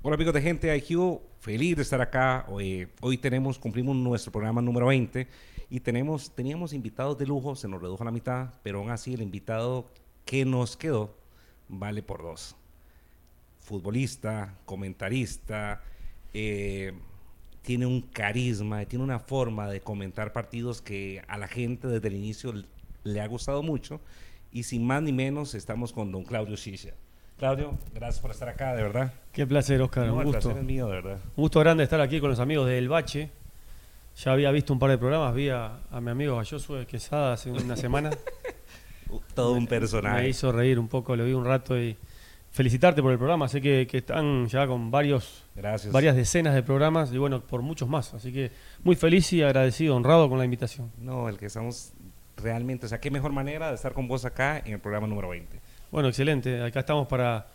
Hola amigos de Gente IQ, feliz de estar acá. Hoy, tenemos, cumplimos nuestro programa número 20 y tenemos, teníamos invitados de lujo, se nos redujo a la mitad, pero aún así el invitado que nos quedó vale por dos. Futbolista, comentarista, eh, tiene un carisma, tiene una forma de comentar partidos que a la gente desde el inicio le ha gustado mucho. Y sin más ni menos, estamos con don Claudio Sisha. Claudio, gracias por estar acá, de verdad. Qué placer, Oscar. un gusto. es mío, de verdad. Un gusto grande estar aquí con los amigos del Bache. Ya había visto un par de programas, vi a, mi amigo Josué Quesada hace una semana. Todo un personaje. Me hizo reír un poco, lo vi un rato y felicitarte por el programa. Sé que, están ya con varios, varias decenas de programas y bueno, por muchos más. Así que muy feliz y agradecido, honrado con la invitación. No, el que estamos realmente, o sea, qué mejor manera de estar con vos acá en el programa número 20. Bueno, excelente. Acá estamos para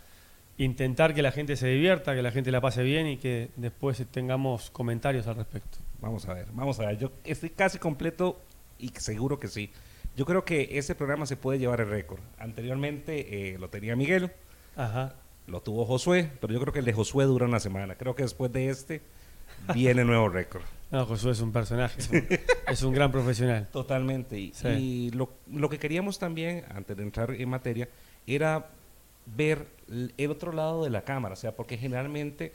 intentar que la gente se divierta, que la gente la pase bien y que después tengamos comentarios al respecto. Vamos a ver, vamos a ver. Yo estoy casi completo y seguro que sí. Yo creo que ese programa se puede llevar el récord. Anteriormente eh, lo tenía Miguel, Ajá. lo tuvo Josué, pero yo creo que el de Josué dura una semana. Creo que después de este viene nuevo récord. No, Josué es un personaje, es un, gran profesional. Totalmente. Y, lo, lo, que queríamos también, antes de entrar en materia, era ver el otro lado de la cámara, o sea, porque generalmente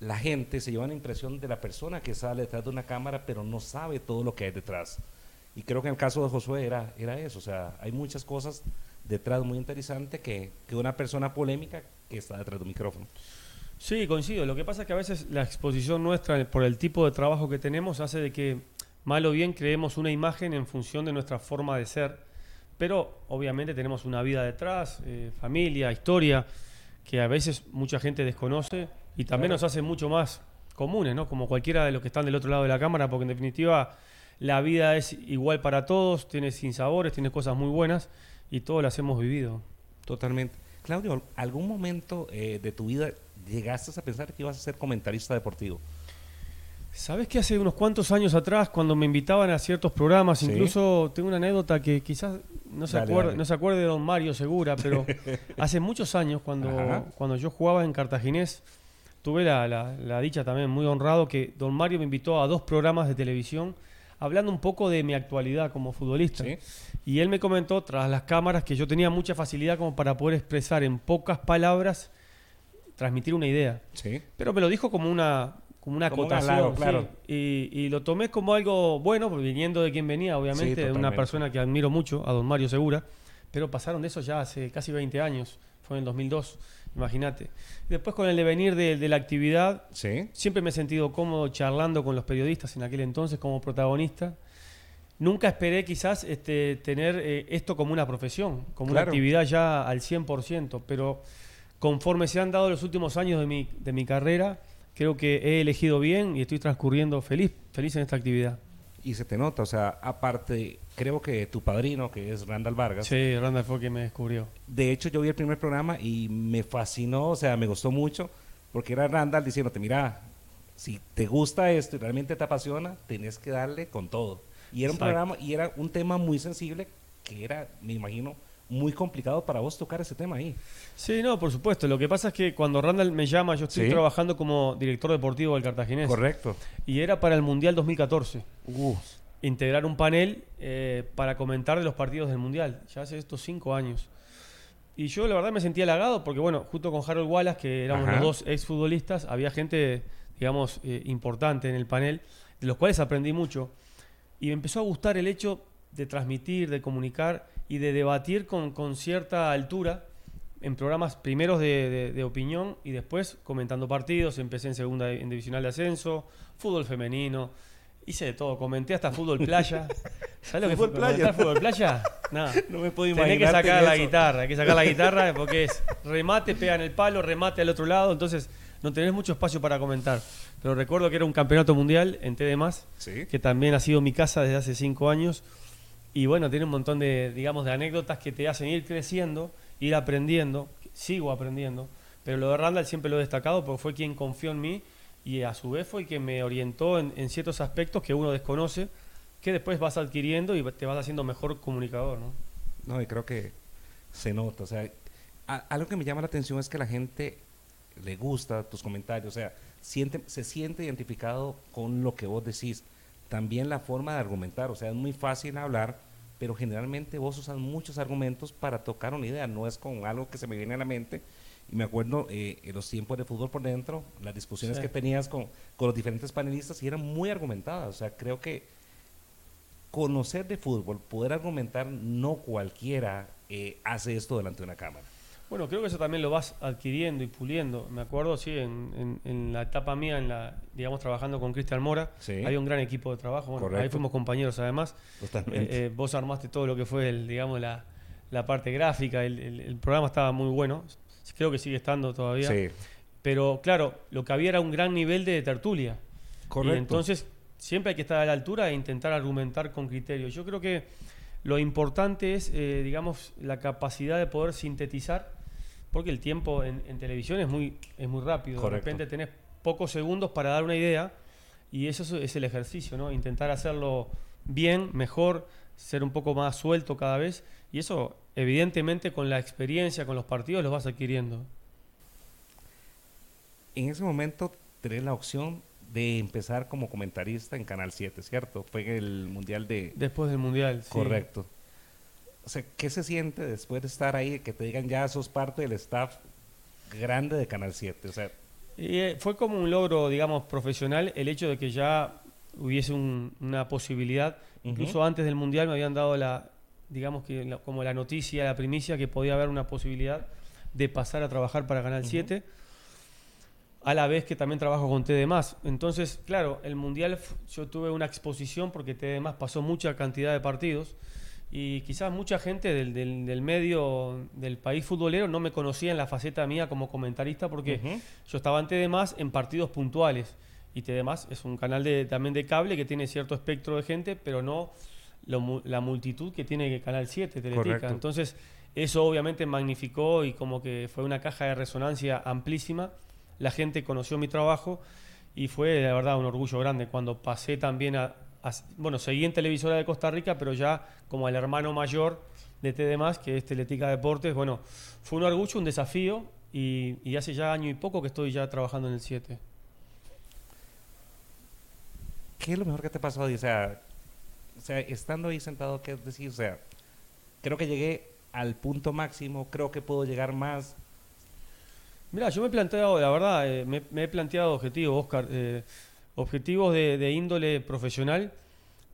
la gente se lleva una impresión de la persona que sale detrás de una cámara, pero no sabe todo lo que hay detrás. Y creo que en el caso de Josué era, era eso, o sea, hay muchas cosas detrás muy interesantes que, que una persona polémica que está detrás de un micrófono. Sí, coincido. Lo que pasa es que a veces la exposición nuestra, por el tipo de trabajo que tenemos, hace de que, mal o bien, creemos una imagen en función de nuestra forma de ser pero obviamente tenemos una vida detrás, eh, familia, historia, que a veces mucha gente desconoce y también nos hace mucho más comunes, ¿no? Como cualquiera de los que están del otro lado de la cámara, porque en definitiva la vida es igual para todos, tiene sinsabores, tiene cosas muy buenas y todos las hemos vivido. Totalmente. Claudio, ¿algún momento eh, de tu vida llegaste a pensar que ibas a ser comentarista deportivo? Sabes que hace unos cuantos años atrás, cuando me invitaban a ciertos programas, incluso tengo una anécdota que quizás no se, acuerde, no se acuerde de don Mario Segura, pero hace muchos años, cuando, cuando yo jugaba en Cartaginés, tuve la, dicha también muy honrado que don Mario me invitó a dos programas de televisión hablando un poco de mi actualidad como futbolista. Y él me comentó tras las cámaras que yo tenía mucha facilidad como para poder expresar en pocas palabras, transmitir una idea. Pero me lo dijo como una como una acotación. Claro, Y, lo tomé como algo bueno, viniendo de quien venía, obviamente, de una persona que admiro mucho, a don Mario Segura, pero pasaron de eso ya hace casi 20 años, fue en el 2002, imagínate. Después con el devenir de, de la actividad, siempre me he sentido cómodo charlando con los periodistas en aquel entonces como protagonista. Nunca esperé quizás este, tener eh, esto como una profesión, como una actividad ya al 100%, pero conforme se han dado los últimos años de mi, de mi carrera, creo que he elegido bien y estoy transcurriendo feliz, feliz en esta actividad. Y se te nota, o sea, aparte, creo que tu padrino, que es Randall Vargas. Sí, Randall fue quien me descubrió. De hecho, yo vi el primer programa y me fascinó, o sea, me gustó mucho, porque era Randall diciéndote, mira, si te gusta esto y realmente te apasiona, tenés que darle con todo. Y era un programa, y era un tema muy sensible, que era, me imagino, muy complicado para vos tocar ese tema ahí. Sí, no, por supuesto. Lo que pasa es que cuando Randall me llama, yo estoy trabajando como director deportivo del Cartaginés. Correcto. Y era para el Mundial 2014. Uh. Integrar un panel eh, para comentar de los partidos del Mundial, ya hace estos cinco años. Y yo la verdad me sentí halagado porque, bueno, junto con Harold Wallace, que éramos los dos exfutbolistas, había gente, digamos, eh, importante en el panel, de los cuales aprendí mucho. Y me empezó a gustar el hecho de transmitir, de comunicar y de debatir con, con cierta altura en programas primeros de, de, opinión y después comentando partidos. Empecé en segunda en divisional de ascenso, fútbol femenino, hice de todo. Comenté hasta fútbol playa. ¿Sabes lo que fue playa? fútbol playa? No. no me puedo imaginar. Tenés que sacar la guitarra, hay que sacar la guitarra porque es remate, pega en el palo, remate al otro lado, entonces no tenés mucho espacio para comentar. Pero recuerdo que era un campeonato mundial en TD+, ¿Sí? que también ha sido mi casa desde hace cinco años y bueno, tiene un montón de, digamos, de anécdotas que te hacen ir creciendo, ir aprendiendo, sigo aprendiendo, pero lo de Randall siempre lo he destacado porque fue quien confió en mí y a su vez fue quien me orientó en, ciertos aspectos que uno desconoce, que después vas adquiriendo y te vas haciendo mejor comunicador, ¿no? No, y creo que se nota, o sea, algo que me llama la atención es que la gente le gusta tus comentarios, o sea, siente, se siente identificado con lo que vos decís. También la forma de argumentar, o sea, es muy fácil hablar, pero generalmente vos usas muchos argumentos para tocar una idea, no es con algo que se me viene a la mente. Y me acuerdo eh, en los tiempos de fútbol por dentro, las discusiones que tenías con, con los diferentes panelistas y eran muy argumentadas. O sea, creo que conocer de fútbol, poder argumentar, no cualquiera eh, hace esto delante de una cámara. Bueno, creo que eso también lo vas adquiriendo y puliendo. Me acuerdo, sí, en, la etapa mía, en la, digamos, trabajando con Cristian Mora, hay un gran equipo de trabajo. ahí fuimos compañeros además. Eh, eh, vos armaste todo lo que fue, el, digamos, la, parte gráfica. El, programa estaba muy bueno. Creo que sigue estando todavía. Sí. Pero claro, lo que había era un gran nivel de tertulia. Correcto. Y entonces siempre hay que estar a la altura e intentar argumentar con criterio. Yo creo que lo importante es, eh, digamos, la capacidad de poder sintetizar, porque el tiempo en, televisión es muy, es muy rápido. De repente tenés pocos segundos para dar una idea y eso es el ejercicio, ¿no? Intentar hacerlo bien, mejor, ser un poco más suelto cada vez y eso, evidentemente, con la experiencia, con los partidos, lo vas adquiriendo. En ese momento tenés la opción de empezar como comentarista en Canal 7, ¿cierto? Fue en el Mundial de... Después del Mundial, sí. Correcto. O sea, ¿qué se siente después de estar ahí, que te digan ya sos parte del staff grande de Canal 7? O sea... Eh, fue como un logro, digamos, profesional el hecho de que ya hubiese una posibilidad. Incluso antes del Mundial me habían dado la, digamos que como la noticia, la primicia, que podía haber una posibilidad de pasar a trabajar para Canal 7 a la vez que también trabajo con TD+. Entonces, claro, el Mundial yo tuve una exposición porque TD+, pasó mucha cantidad de partidos y quizás mucha gente del, del, medio del país futbolero no me conocía en la faceta mía como comentarista porque yo estaba en TD+, en partidos puntuales y TD+, es un canal de, también de cable que tiene cierto espectro de gente, pero no la multitud que tiene Canal 7, Teletica. Entonces, eso obviamente magnificó y como que fue una caja de resonancia amplísima la gente conoció mi trabajo y fue la verdad un orgullo grande cuando pasé también a, bueno, seguí en Televisora de Costa Rica, pero ya como el hermano mayor de TD+, que es Teletica Deportes, bueno, fue un orgullo, un desafío y, hace ya año y poco que estoy ya trabajando en el 7. ¿Qué es lo mejor que te pasó? O sea, o sea, estando ahí sentado, ¿qué decir? O sea, creo que llegué al punto máximo, creo que puedo llegar más, Mira, yo me he planteado, la verdad, eh, me, he planteado objetivos, Oscar, eh, objetivos de, índole profesional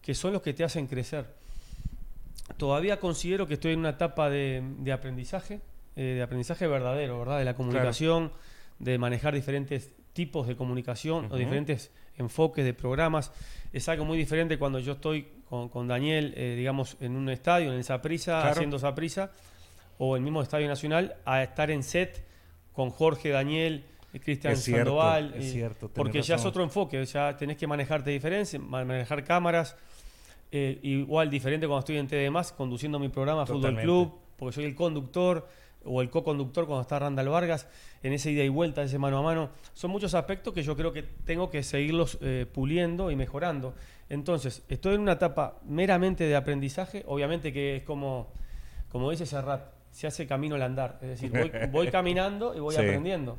que son los que te hacen crecer. Todavía considero que estoy en una etapa de, aprendizaje, eh, de aprendizaje verdadero, ¿verdad? De la comunicación, de manejar diferentes tipos de comunicación o diferentes enfoques de programas. Es algo muy diferente cuando yo estoy con, Daniel, digamos, en un estadio, en esa prisa, haciendo esa prisa, o el mismo Estadio Nacional, a estar en set con Jorge, Daniel, Cristian Sandoval. Es cierto, porque ya es otro enfoque, ya tenés que manejarte diferente, manejar cámaras. Eh, igual diferente cuando estoy en TD conduciendo mi programa Fútbol Club, porque soy el conductor o el co-conductor cuando está Randall Vargas, en ese ida y vuelta, ese mano a mano. Son muchos aspectos que yo creo que tengo que seguirlos eh, puliendo y mejorando. Entonces, estoy en una etapa meramente de aprendizaje, obviamente que es como, como dice Serrat, se hace camino al andar. Es decir, voy, caminando y voy aprendiendo.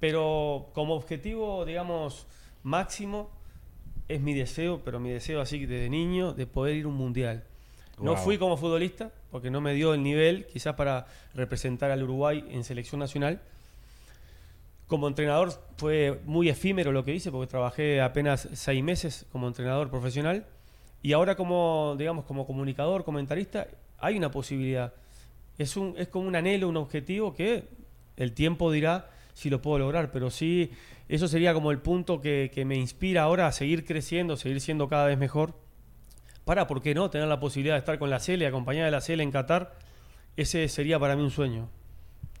Pero como objetivo, digamos, máximo, es mi deseo, pero mi deseo así desde niño, de poder ir a un mundial. No fui como futbolista, porque no me dio el nivel, quizás para representar al Uruguay en selección nacional. Como entrenador fue muy efímero lo que hice, porque trabajé apenas seis meses como entrenador profesional. Y ahora como, digamos, como comunicador, comentarista, hay una posibilidad es, un, es como un anhelo, un objetivo que el tiempo dirá si lo puedo lograr, pero sí, eso sería como el punto que, me inspira ahora a seguir creciendo, seguir siendo cada vez mejor, para, ¿por qué no?, tener la posibilidad de estar con la CELE, acompañada de la CELE en Qatar, ese sería para mí un sueño.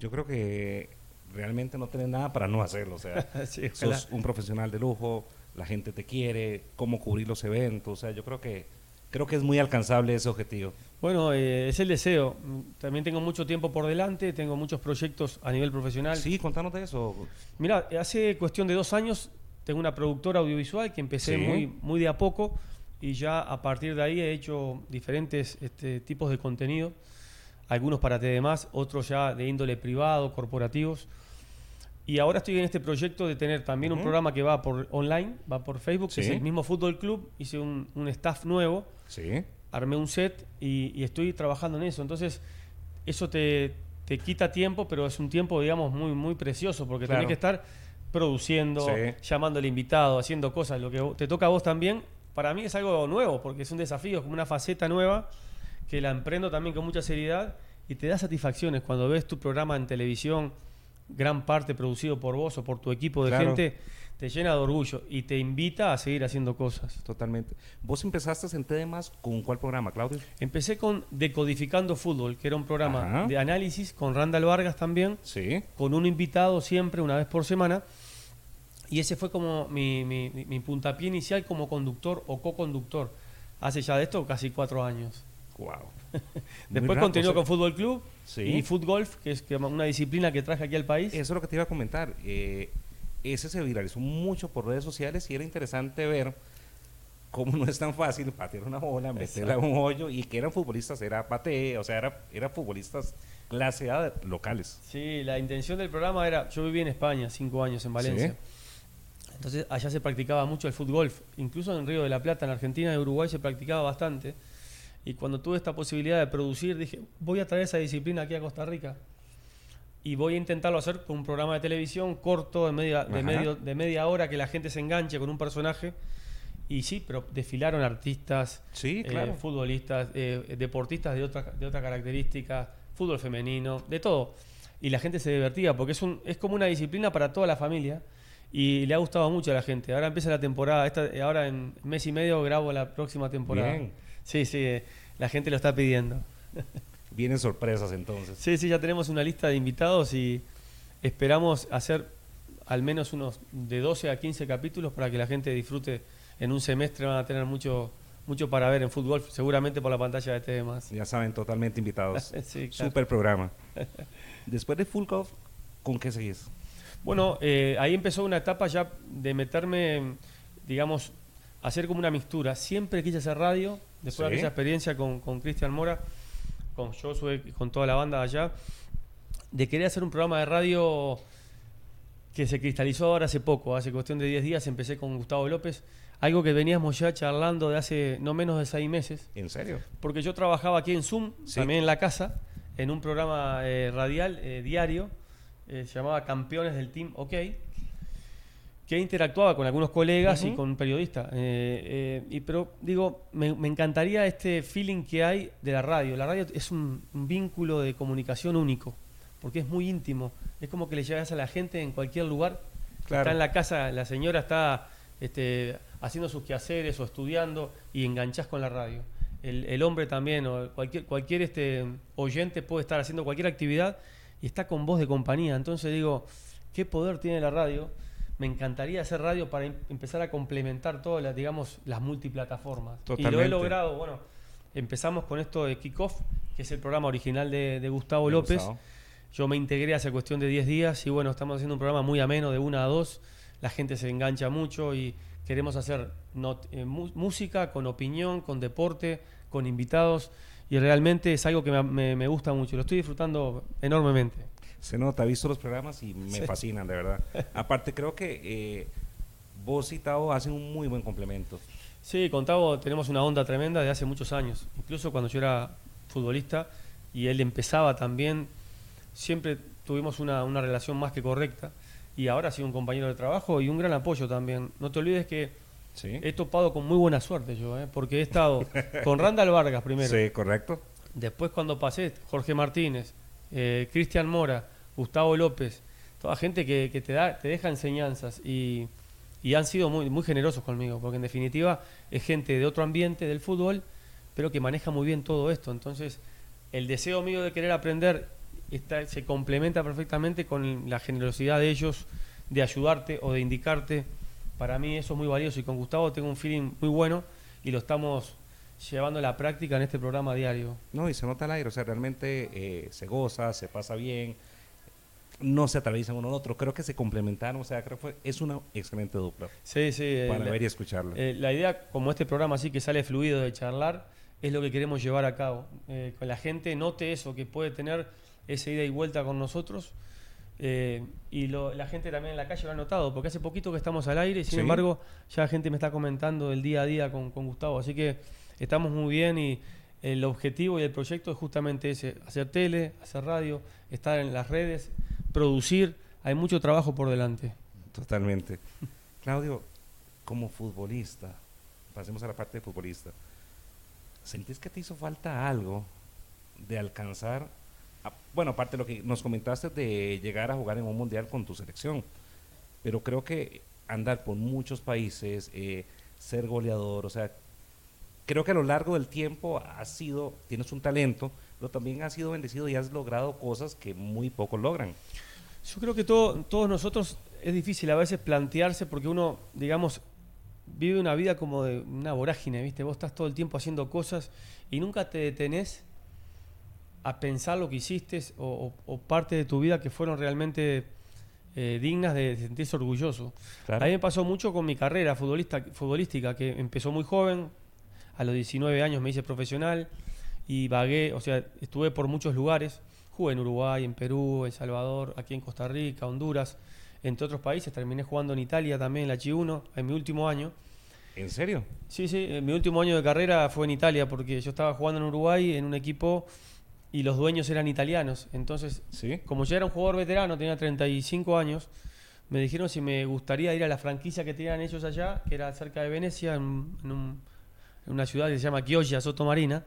Yo creo que realmente no tenés nada para no hacerlo, o sea, sos un profesional de lujo, la gente te quiere, cómo cubrir los eventos, o sea, yo creo que creo que es muy alcanzable ese objetivo. Bueno, eh, es el deseo. También tengo mucho tiempo por delante, tengo muchos proyectos a nivel profesional. Sí, contanos de eso. Mira, hace cuestión de dos años tengo una productora audiovisual que empecé muy, muy de a poco y ya a partir de ahí he hecho diferentes este, tipos de contenido, algunos para TDMás, otros ya de índole privado, corporativos. Y ahora estoy en este proyecto de tener también un programa que va por online, va por Facebook, que es el mismo Fútbol Club. Hice un, staff nuevo, sí. armé un set y, estoy trabajando en eso. Entonces, eso te, quita tiempo, pero es un tiempo, digamos, muy, muy precioso, porque tenés que estar produciendo, llamando al invitado, haciendo cosas. Lo que te toca a vos también, para mí es algo nuevo, porque es un desafío, es como una faceta nueva que la emprendo también con mucha seriedad y te da satisfacciones cuando ves tu programa en televisión gran parte producido por vos o por tu equipo de gente, te llena de orgullo y te invita a seguir haciendo cosas. Totalmente. ¿Vos empezaste en temas con cuál programa, Claudio? Empecé con Decodificando Fútbol, que era un programa de análisis con Randall Vargas también, sí. con un invitado siempre, una vez por semana. Y ese fue como mi, mi, mi puntapié inicial como conductor o co-conductor. Hace ya de esto casi cuatro años. Wow. Después continuó con Fútbol Club y Fútbol que es una disciplina que traje aquí al país. Eso es lo que te iba a comentar. Eh, ese se viralizó mucho por redes sociales y era interesante ver cómo no es tan fácil patear una bola, meterla en un hoyo y que eran futbolistas, era pate, o sea, era, era futbolistas clase A locales. Sí, la intención del programa era, yo viví en España cinco años en Valencia. Entonces allá se practicaba mucho el fútbol, incluso en Río de la Plata, en Argentina y Uruguay se practicaba bastante. Y cuando tuve esta posibilidad de producir, dije, voy a traer esa disciplina aquí a Costa Rica. Y voy a intentarlo hacer con un programa de televisión corto, de media, de medio, de media hora, que la gente se enganche con un personaje. Y sí, pero desfilaron artistas, sí, eh, futbolistas, eh, deportistas de otra, de otra característica, fútbol femenino, de todo. Y la gente se divertía, porque es, un, es como una disciplina para toda la familia. Y le ha gustado mucho a la gente. Ahora empieza la temporada, esta, ahora en mes y medio grabo la próxima temporada. Bien. Sí, sí, eh, la gente lo está pidiendo. Vienen sorpresas entonces. Sí, sí, ya tenemos una lista de invitados y esperamos hacer al menos unos de 12 a 15 capítulos para que la gente disfrute. En un semestre van a tener mucho, mucho para ver en fútbol, seguramente por la pantalla de TV Ya saben, totalmente invitados. sí, Super programa. Después de Full Golf, ¿con qué seguís? Bueno, eh, ahí empezó una etapa ya de meterme, digamos, hacer como una mixtura. Siempre quise hacer radio, después de aquella experiencia con, Cristian Mora, con Josué y con toda la banda allá, de querer hacer un programa de radio que se cristalizó ahora hace poco, hace cuestión de 10 días, empecé con Gustavo López, algo que veníamos ya charlando de hace no menos de 6 meses. ¿En serio? Porque yo trabajaba aquí en Zoom, también en la casa, en un programa eh, radial eh, diario, eh, se llamaba Campeones del Team OK, que interactuaba con algunos colegas y con periodistas. Eh, eh, y, pero digo, me, encantaría este feeling que hay de la radio. La radio es un, vínculo de comunicación único, porque es muy íntimo. Es como que le llegas a la gente en cualquier lugar. Está en la casa, la señora está este, haciendo sus quehaceres o estudiando y enganchás con la radio. El, hombre también, o cualquier, cualquier este, oyente puede estar haciendo cualquier actividad y está con voz de compañía. Entonces digo, ¿qué poder tiene la radio? Me encantaría hacer radio para em-, empezar a complementar todas las, digamos, las multiplataformas. Y lo he logrado, bueno, empezamos con esto de Kickoff, que es el programa original de, Gustavo López. Yo me integré hace cuestión de 10 días y bueno, estamos haciendo un programa muy ameno de una a dos. La gente se engancha mucho y queremos hacer eh, música con opinión, con deporte, con invitados y realmente es algo que me gusta mucho. Lo estoy disfrutando enormemente se nota, he visto los programas y me fascinan, de verdad. Aparte, creo que eh, vos y Tavo hacen un muy buen complemento. Sí, con Tavo tenemos una onda tremenda de hace muchos años. Incluso cuando yo era futbolista y él empezaba también, siempre tuvimos una, relación más que correcta. Y ahora ha sido un compañero de trabajo y un gran apoyo también. No te olvides que he topado con muy buena suerte yo, ¿eh? porque he estado con Randall Vargas primero. Sí, correcto. Después cuando pasé, Jorge Martínez, eh, Cristian Mora, Gustavo López, toda gente que, te, da, te deja enseñanzas y, han sido muy, generosos conmigo, porque en definitiva es gente de otro ambiente del fútbol, pero que maneja muy bien todo esto. Entonces, el deseo mío de querer aprender se complementa perfectamente con la generosidad de ellos de ayudarte o de indicarte. Para mí eso es muy valioso y con Gustavo tengo un feeling muy bueno y lo estamos llevando la práctica en este programa diario. No, y se nota el aire, o sea, realmente eh, se goza, se pasa bien, no se atraviesan uno al otro, creo que se complementaron, o sea, creo que es una excelente dupla. Sí, sí. Eh, para ver y escucharlo. Eh, la idea, como este programa así que sale fluido de charlar, es lo que queremos llevar a cabo. que la gente note eso, que puede tener esa ida y vuelta con nosotros Eh, y la gente también en la calle lo ha notado, porque hace poquito que estamos al aire, sin embargo, ya la gente me está comentando el día a día con, Gustavo. Así que estamos muy bien y el objetivo y el proyecto es justamente ese: hacer tele, hacer radio, estar en las redes, producir. Hay mucho trabajo por delante. Totalmente. Claudio, como futbolista, pasemos a la parte de futbolista, ¿sentís que te hizo falta algo de alcanzar bueno, aparte de lo que nos comentaste de llegar a jugar en un mundial con tu selección, pero creo que andar por muchos países, eh, ser goleador, o sea, creo que a lo largo del tiempo has sido, tienes un talento, pero también has sido bendecido y has logrado cosas que muy pocos logran. Yo creo que todo, todos nosotros es difícil a veces plantearse porque uno, digamos, vive una vida como de una vorágine, ¿viste? Vos estás todo el tiempo haciendo cosas y nunca te detenés a pensar lo que hiciste o, parte de tu vida que fueron realmente eh, dignas de sentirse orgulloso. A mí me pasó mucho con mi carrera futbolista, futbolística, que empezó muy joven, a los 19 años me hice profesional y vagué, o sea, estuve por muchos lugares, jugué en Uruguay, en Perú, en Salvador, aquí en Costa Rica, Honduras, entre otros países, terminé jugando en Italia también, en la Chi1, en mi último año. ¿En serio? Sí, sí, mi último año de carrera fue en Italia, porque yo estaba jugando en Uruguay en un equipo y los dueños eran italianos. Entonces, como ya era un jugador veterano, tenía 35 años, me dijeron si me gustaría ir a la franquicia que tenían ellos allá, que era cerca de Venecia, en, una ciudad que se llama Chioggia, Sotomarina,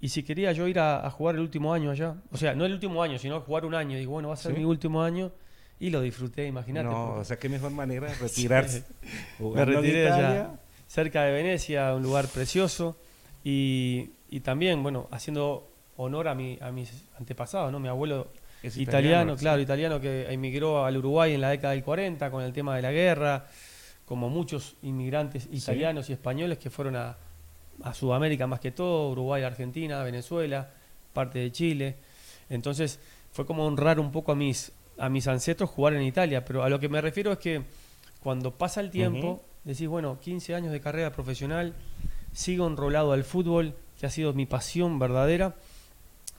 y si quería yo ir a, jugar el último año allá. O sea, no el último año, sino jugar un año. Digo, bueno, va a ser mi último año. Y lo disfruté, imagínate. No, o sea, qué mejor manera de retirarse. me retiré allá, cerca de Venecia, un lugar precioso. Y, y también, bueno, haciendo honor a, mi, a mis antepasados, ¿no? Mi abuelo italiano, claro, italiano que emigró al Uruguay en la década del 40 con el tema de la guerra, como muchos inmigrantes italianos y españoles que fueron a, Sudamérica más que todo, Uruguay, Argentina, Venezuela, parte de Chile. Entonces fue como honrar un poco a mis, a mis ancestros jugar en Italia, pero a lo que me refiero es que cuando pasa el tiempo, decís, bueno, 15 años de carrera profesional, sigo enrolado al fútbol, que ha sido mi pasión verdadera,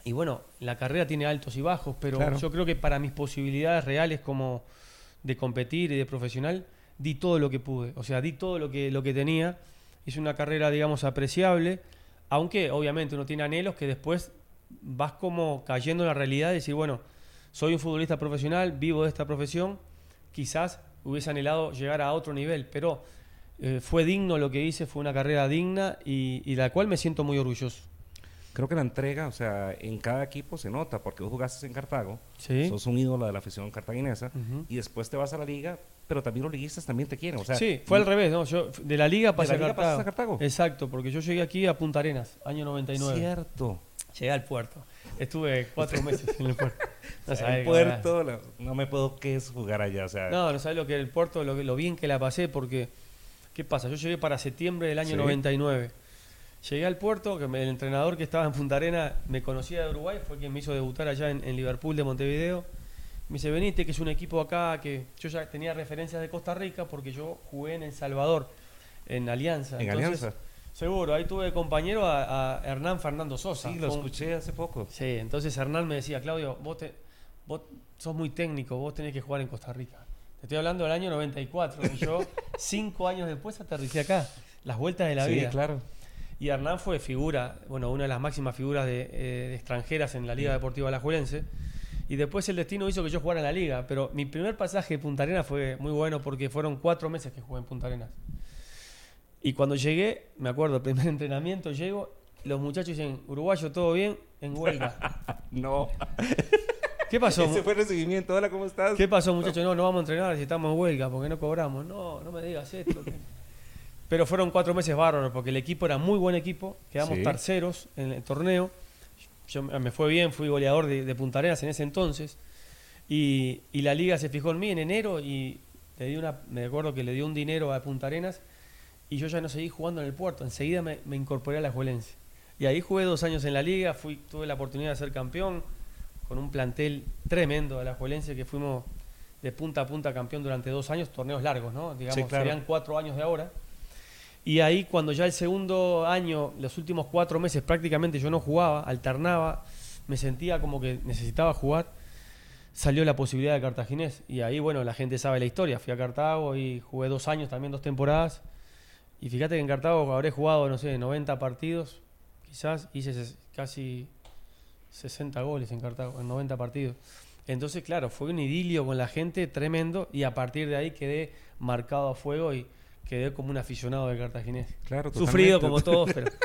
y bueno, la carrera tiene altos y bajos, pero yo creo que para mis posibilidades reales como de competir y de profesional, di todo lo que pude. O sea, di todo lo que, lo que tenía. Hice una carrera, digamos, apreciable, aunque obviamente uno tiene anhelos que después vas como cayendo en la realidad y decir, bueno, soy un futbolista profesional, vivo de esta profesión, quizás hubiese anhelado llegar a otro nivel, pero eh, fue digno lo que hice, fue una carrera digna y, y de la cual me siento muy orgulloso. Creo que la entrega, o sea, en cada equipo se nota, porque vos jugaste en Cartago, sos un ídolo de la afición cartaginesa, y después te vas a la liga, pero también los liguistas también te quieren. O sea, sí, fue al revés, ¿no? Yo de la liga pasé, a, Cartago. Exacto, porque yo llegué aquí a Punta Arenas, año 99. Cierto. Llegué al puerto. Estuve cuatro meses en el puerto. No el puerto, no, me puedo qué es jugar allá. O sea, no, no sabes lo que el puerto, lo, lo bien que la pasé, porque, ¿qué pasa? Yo llegué para septiembre del año 99 Llegué al puerto, que el entrenador que estaba en Punta Arena me conocía de Uruguay, fue quien me hizo debutar allá en, Liverpool de Montevideo. Me dice, venite, que es un equipo acá, que yo ya tenía referencias de Costa Rica porque yo jugué en El Salvador, en Alianza. ¿En Alianza? Seguro, ahí tuve de compañero a, Hernán Fernando Sosa. Sí, lo escuché hace poco. Sí, entonces Hernán me decía, Claudio, vos, te, vos sos muy técnico, vos tenés que jugar en Costa Rica. Te estoy hablando del año 94, y yo cinco años después aterricé acá. Las vueltas de la vida. Sí, claro. Y Hernán fue figura, bueno, una de las máximas figuras de, eh, extranjeras en la Liga Deportiva Alajuelense. Y después el destino hizo que yo jugara en la liga. Pero mi primer pasaje de Punta Arenas fue muy bueno porque fueron cuatro meses que jugué en Punta Arenas. Y cuando llegué, me acuerdo, el primer entrenamiento, llego, los muchachos dicen, uruguayo, ¿todo bien? En huelga. no. ¿Qué pasó? Ese fue el recibimiento. Hola, ¿cómo estás? ¿Qué pasó, muchachos? No, no vamos a entrenar si estamos en huelga porque no cobramos. No, no me digas esto. Pero fueron cuatro meses bárbaros porque el equipo era muy buen equipo, quedamos terceros en el torneo. Yo, me fue bien, fui goleador de, Punta Arenas en ese entonces. Y, la liga se fijó en mí en enero y le di una, me acuerdo que le dio un dinero a Punta Arenas y yo ya no seguí jugando en el puerto. Enseguida me, incorporé a la Juelense. Y ahí jugué dos años en la liga, fui, tuve la oportunidad de ser campeón con un plantel tremendo de la Juelense que fuimos de punta a punta campeón durante dos años, torneos largos, ¿no? Digamos, serían cuatro años de ahora. Y ahí cuando ya el segundo año, los últimos cuatro meses prácticamente yo no jugaba, alternaba, me sentía como que necesitaba jugar. salió la posibilidad de Cartaginés. Y ahí, bueno, la gente sabe la historia. Fui a Cartago y jugué dos años, también dos temporadas. Y fíjate que en Cartago habré jugado, no sé, 90 partidos. Quizás hice casi 60 goles en Cartago, en 90 partidos. Entonces, claro, fue un idilio con la gente tremendo y a partir de ahí quedé marcado a fuego y quedé como un aficionado de cartaginés. Claro, Sufrido como todos, pero...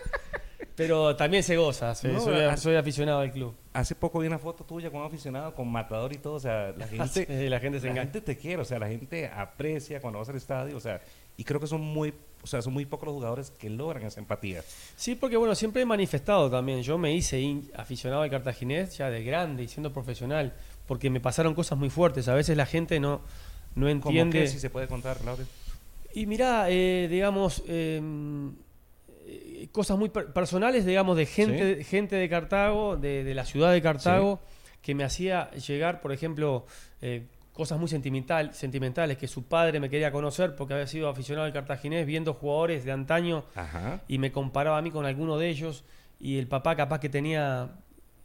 Pero también se goza, soy, aficionado al club. Hace poco vi una foto tuya con un aficionado, con matador y todo, o sea, la gente, la gente se la gente te quiere, o sea, la gente aprecia cuando vas al estadio, o sea, y creo que son muy, o sea, son muy pocos los jugadores que logran esa empatía. Sí, porque bueno, siempre he manifestado también, yo me hice aficionado al cartaginés ya de grande y siendo profesional, porque me pasaron cosas muy fuertes, a veces la gente no, no entiende... ¿Cómo si se puede contar, Claudio? Y mira, eh, digamos... Eh, cosas muy personales, digamos, de gente, gente de Cartago, de, la ciudad de Cartago, que me hacía llegar, por ejemplo, eh, cosas muy sentimental, sentimentales, que su padre me quería conocer porque había sido aficionado al cartaginés, viendo jugadores de antaño y me comparaba a mí con alguno de ellos, y el papá capaz que tenía,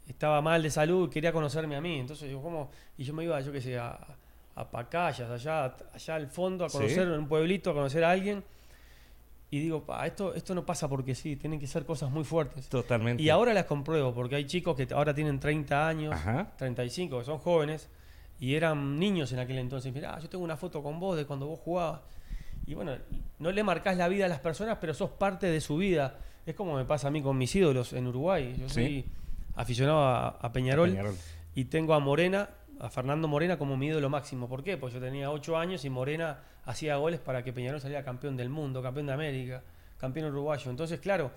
estaba mal de salud y quería conocerme a mí, entonces yo, ¿cómo? Y yo me iba, yo qué sé, a, a Pacayas, allá, allá al fondo, a conocer en un pueblito, a conocer a alguien y digo, esto, esto no pasa porque sí, tienen que ser cosas muy fuertes. Totalmente. Y ahora las compruebo, porque hay chicos que ahora tienen 30 años, 35, que son jóvenes, y eran niños en aquel entonces. Mirá, yo tengo una foto con vos de cuando vos jugabas. Y bueno, no le marcás la vida a las personas, pero sos parte de su vida. Es como me pasa a mí con mis ídolos en Uruguay. Yo soy aficionado a, Peñarol, y tengo a Morena, a Fernando Morena como mi ídolo máximo. ¿Por qué? Pues yo tenía 8 años y Morena hacía goles para que Peñarol saliera campeón del mundo, campeón de América, campeón uruguayo. Entonces, claro,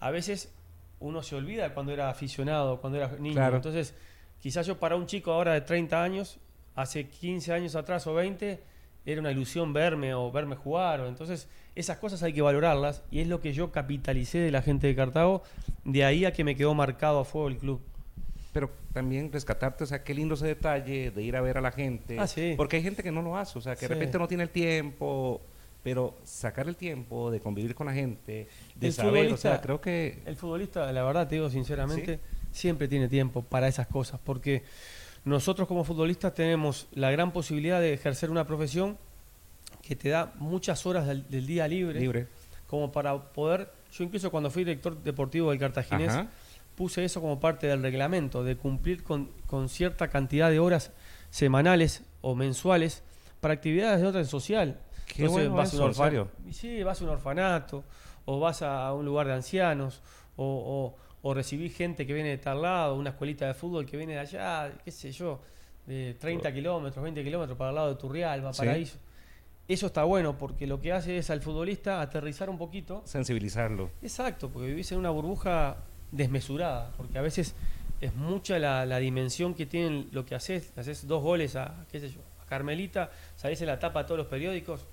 a veces uno se olvida cuando era aficionado, cuando era niño. Entonces, quizás yo para un chico ahora de 30 años, hace 15 años atrás o 20, era una ilusión verme o verme jugar. O, entonces, esas cosas hay que valorarlas y es lo que yo capitalicé de la gente de Cartago, de ahí a que me quedó marcado a fuego el club pero también rescatarte, o sea, qué lindo ese detalle de ir a ver a la gente. Ah, sí. Porque hay gente que no lo hace, o sea, que de repente no tiene el tiempo, pero sacar el tiempo de convivir con la gente, de saber, o sea, creo que... El futbolista, la verdad, te digo sinceramente, siempre tiene tiempo para esas cosas, porque nosotros como futbolistas tenemos la gran posibilidad de ejercer una profesión que te da muchas horas del, día libre, libre, como para poder... Yo incluso cuando fui director deportivo del Cartaginés, puse eso como parte del reglamento, de cumplir con, cierta cantidad de horas semanales o mensuales para actividades de orden social. Qué bueno vas, a un orfanato, sí, vas a un orfanato, o vas a un lugar de ancianos, o, o, recibís gente que viene de tal lado, una escuelita de fútbol que viene de allá, qué sé yo, de 30 kilómetros, 20 kilómetros para el lado de Turrialba, Paraíso. Eso está bueno porque lo que hace es al futbolista aterrizar un poquito. Sensibilizarlo. Exacto, porque vivís en una burbuja desmesurada, porque a veces es mucha la, dimensión que tienen lo que haces, haces dos goles a, qué sé yo, a Carmelita, salís en la tapa de todos los periódicos,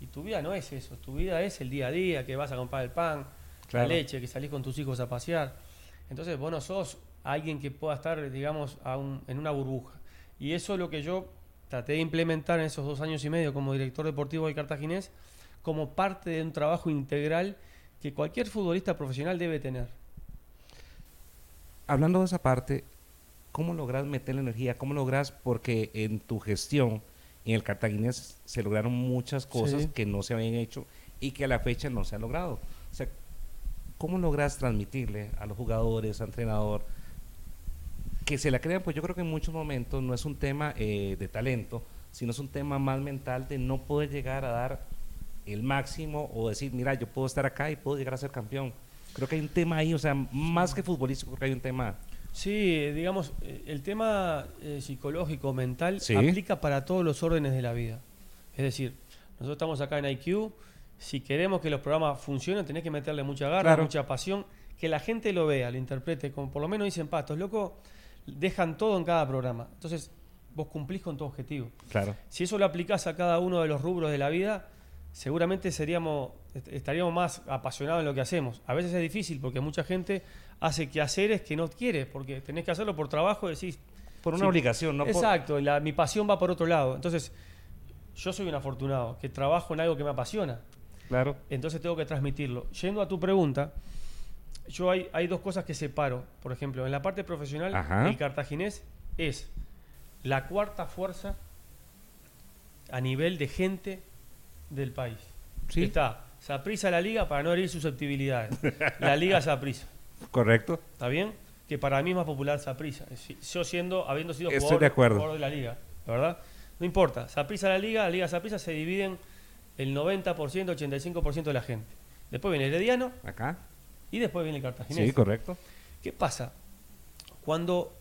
y tu vida no es eso, tu vida es el día a día, que vas a comprar el pan, la leche, que salís con tus hijos a pasear. Entonces vos no sos alguien que pueda estar, digamos, en una burbuja. Y eso es lo que yo traté de implementar en esos dos años y medio como director deportivo del Cartaginés, como parte de un trabajo integral que cualquier futbolista profesional debe tener hablando de esa parte, ¿cómo logras meter la energía? ¿Cómo logras? Porque en tu gestión, en el cartaginés, se lograron muchas cosas que no se habían hecho y que a la fecha no se han logrado. O sea, ¿cómo logras transmitirle a los jugadores, al entrenador, que se la crean? Pues yo creo que en muchos momentos no es un tema eh, de talento, sino es un tema más mental de no poder llegar a dar el máximo o decir, mira, yo puedo estar acá y puedo llegar a ser campeón Creo que hay un tema ahí, o sea, más que futbolístico, creo que hay un tema. Sí, digamos, eh, el tema eh, psicológico, mental, aplica para todos los órdenes de la vida. Es decir, nosotros estamos acá en IQ, si queremos que los programas funcionen, tenés que meterle mucha garra, mucha pasión, que la gente lo vea, lo interprete, como por lo menos dicen, pastos, loco, dejan todo en cada programa. Entonces, vos cumplís con tu objetivo. Claro. Si eso lo aplicás a cada uno de los rubros de la vida, seguramente seríamos, estaríamos más apasionados en lo que hacemos. A veces es difícil porque mucha gente hace quehaceres que no quiere, porque tenés que hacerlo por trabajo, decís... Por una obligación, ¿no? Exacto, la, mi pasión va por otro lado. Entonces, yo soy un afortunado, que trabajo en algo que me apasiona. Claro. Entonces tengo que transmitirlo. Yendo a tu pregunta, yo hay, hay dos cosas que separo. Por ejemplo, en la parte profesional, el cartaginés es la cuarta fuerza a nivel de gente del país. Sí. Está Saprisa la liga para no herir susceptibilidades. La liga Saprisa. Correcto. ¿Está bien? Que para mí es más popular Saprisa. Yo siendo, habiendo sido Estoy jugador, de acuerdo. jugador de la liga, ¿la verdad? No importa. Saprisa la liga, la liga Saprisa se dividen el 90%, 85% de la gente. Después viene Herediano Acá. y después viene el Cartaginés. Sí, correcto. ¿Qué pasa? Cuando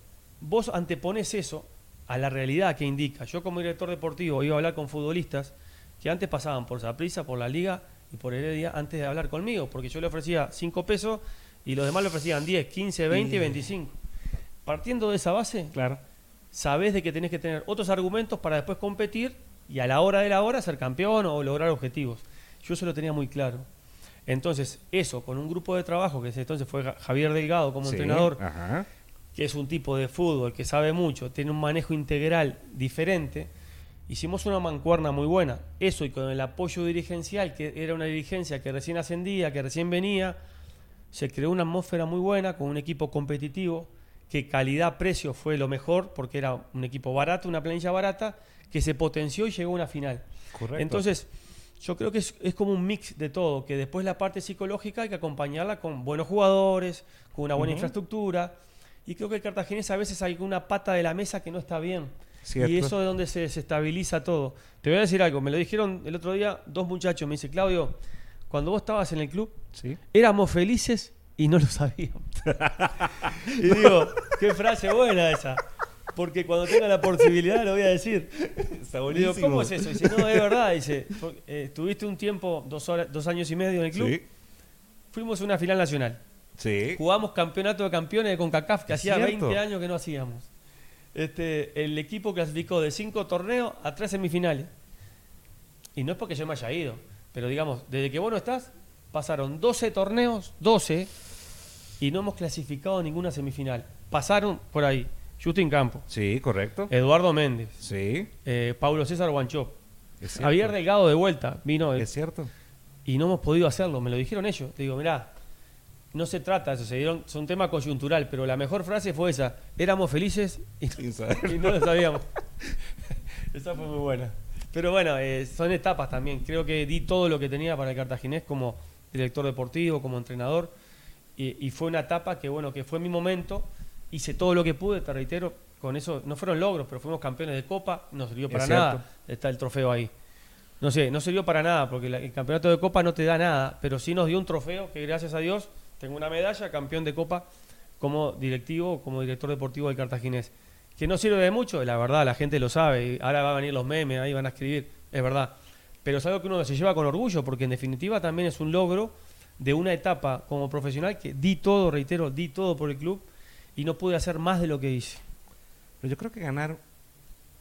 vos antepones eso a la realidad que indica, yo como director deportivo iba a hablar con futbolistas que antes pasaban por Saprissa, por la Liga y por Heredia antes de hablar conmigo, porque yo le ofrecía 5 pesos y los demás le ofrecían 10, 15, 20 y 25. Partiendo de esa base, Claro. sabés de que tenés que tener otros argumentos para después competir y a la hora de la hora ser campeón o lograr objetivos. Yo eso lo tenía muy claro. Entonces, eso, con un grupo de trabajo, que entonces fue Javier Delgado como Sí, entrenador, Ajá. que es un tipo de fútbol que sabe mucho, tiene un manejo integral diferente, hicimos una mancuerna muy buena. Eso y con el apoyo dirigencial, que era una dirigencia que recién ascendía, que recién venía, se creó una atmósfera muy buena con un equipo competitivo, que calidad-precio fue lo mejor, porque era un equipo barato, una planilla barata, que se potenció y llegó a una final. Correcto. Entonces, yo creo que es, es como un mix de todo, que después la parte psicológica hay que acompañarla con buenos jugadores, con una buena infraestructura. Y creo que el cartaginés a veces hay una pata de la mesa que no está bien. Cierto. Y eso es donde se desestabiliza todo. Te voy a decir algo, me lo dijeron el otro día dos muchachos, me dice, Claudio, cuando vos estabas en el club, Sí. éramos felices y no lo sabíamos. y digo, qué frase buena esa. Porque cuando tenga la posibilidad lo voy a decir. Está digo, ¿cómo es eso? Dice, no, es verdad. Dice, eh, estuviste un tiempo, dos, horas, dos años y medio en el club. Sí. Fuimos a una final nacional. Sí. Jugamos campeonato de campeones de CONCACAF, que hacía cierto. 20 años que no hacíamos. Este, el equipo clasificó de cinco torneos a tres semifinales. Y no es porque yo me haya ido, pero digamos, desde que vos no estás, pasaron 12 torneos, 12, y no hemos clasificado ninguna semifinal. Pasaron por ahí Justin Campo, Sí, correcto. Eduardo Méndez, Sí. eh, Paulo César Guanchop. Javier Delgado de vuelta, vino el- Es cierto. y no hemos podido hacerlo, me lo dijeron ellos. Te digo, mirá, no se trata eso, se dieron, es un tema coyuntural, pero la mejor frase fue esa, éramos felices y, no lo sabíamos. esa fue muy buena. Pero bueno, eh, son etapas también. Creo que di todo lo que tenía para el cartaginés como director deportivo, como entrenador, y, y fue una etapa que, bueno, que fue mi momento, hice todo lo que pude, te reitero, con eso, no fueron logros, pero fuimos campeones de Copa, no sirvió Es para cierto. nada, está el trofeo ahí. No sé, no sirvió para nada, porque la- el campeonato de Copa no te da nada, pero sí nos dio un trofeo que gracias a Dios tengo una medalla, campeón de Copa, como directivo, como director deportivo del Cartaginés. Que no sirve de mucho, la verdad, la gente lo sabe, y ahora van a venir los memes, ahí van a escribir, es verdad. Pero es algo que uno se lleva con orgullo, porque en definitiva también es un logro de una etapa como profesional que di todo, reitero, di todo por el club y no pude hacer más de lo que hice. Pero yo creo que ganar,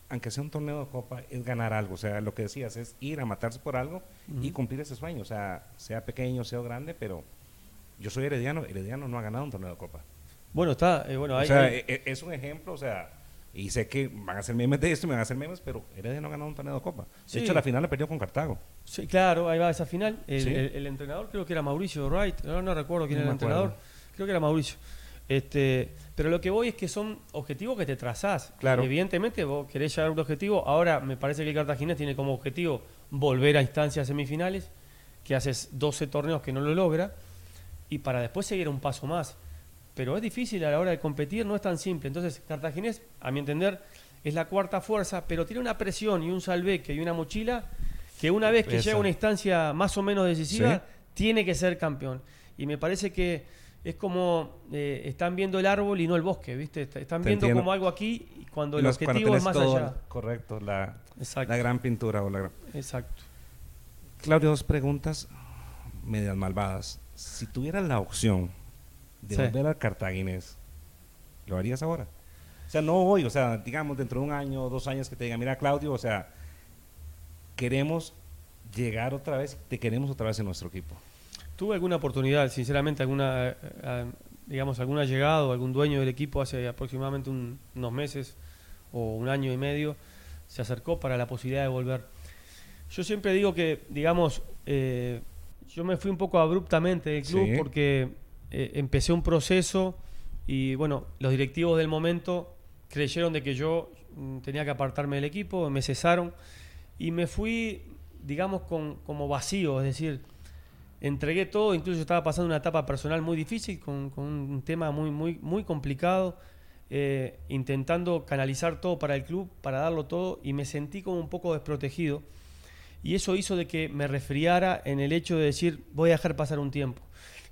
aunque sea un torneo de copa, es ganar algo. O sea, lo que decías es ir a matarse por algo y cumplir ese sueño. O sea, sea pequeño, sea grande, pero yo soy herediano. Herediano no ha ganado un torneo de copa. Bueno, está, eh, bueno, o hay, sea, hay- e- e- es un ejemplo, o sea, y sé que van a hacer memes de esto y me van a hacer memes, pero Heredia no ha ganado un torneo de copa. De Sí. hecho, la final la perdió con Cartago. Sí, claro, ahí va esa final. El, Sí. el- el entrenador creo que era Mauricio Wright, no recuerdo quién No era el entrenador. Creo que era Mauricio. Este, pero lo que voy es que son objetivos que te trazás. Claro. Evidentemente vos querés llegar a un objetivo. Ahora me parece que el Cartaginés tiene como objetivo volver a instancias semifinales, que haces 12 torneos que no lo logra, y para después seguir un paso más. Pero es difícil a la hora de competir, no es tan simple. Entonces, Cartaginés, a mi entender, es la cuarta fuerza, pero tiene una presión y un salveque y una mochila que una vez que llega a una instancia más o menos decisiva, Sí. tiene que ser campeón. Y me parece que es como eh, están viendo el árbol y no el bosque, ¿viste? Est- Están Te viendo entiendo. como algo aquí y cuando el cuando objetivo es más todo, allá. Correcto, la, Exacto. la gran pintura. O la gran- Exacto. Claudio, dos preguntas medias malvadas. Si tuvieras la opción de Sí. volver al cartaginés, ¿lo harías ahora? O sea, no hoy, o sea, digamos dentro de un año o dos años que te diga, mira Claudio, o sea, queremos llegar otra vez, te queremos otra vez en nuestro equipo. Tuve alguna oportunidad, sinceramente, alguna, eh, eh, digamos, alguna llegada algún dueño del equipo hace aproximadamente un- unos meses o un año y medio se acercó para la posibilidad de volver. Yo siempre digo que, digamos, eh, yo me fui un poco abruptamente del club Sí. porque eh, empecé un proceso y, bueno, los directivos del momento creyeron de que yo mm, tenía que apartarme del equipo, me cesaron y me fui, digamos, con, como vacío, es decir, entregué todo, incluso estaba pasando una etapa personal muy difícil, con, un tema muy, muy, muy complicado, eh, intentando canalizar todo para el club, para darlo todo, y me sentí como un poco desprotegido. Y eso hizo de que me resfriara en el hecho de decir, voy a dejar pasar un tiempo.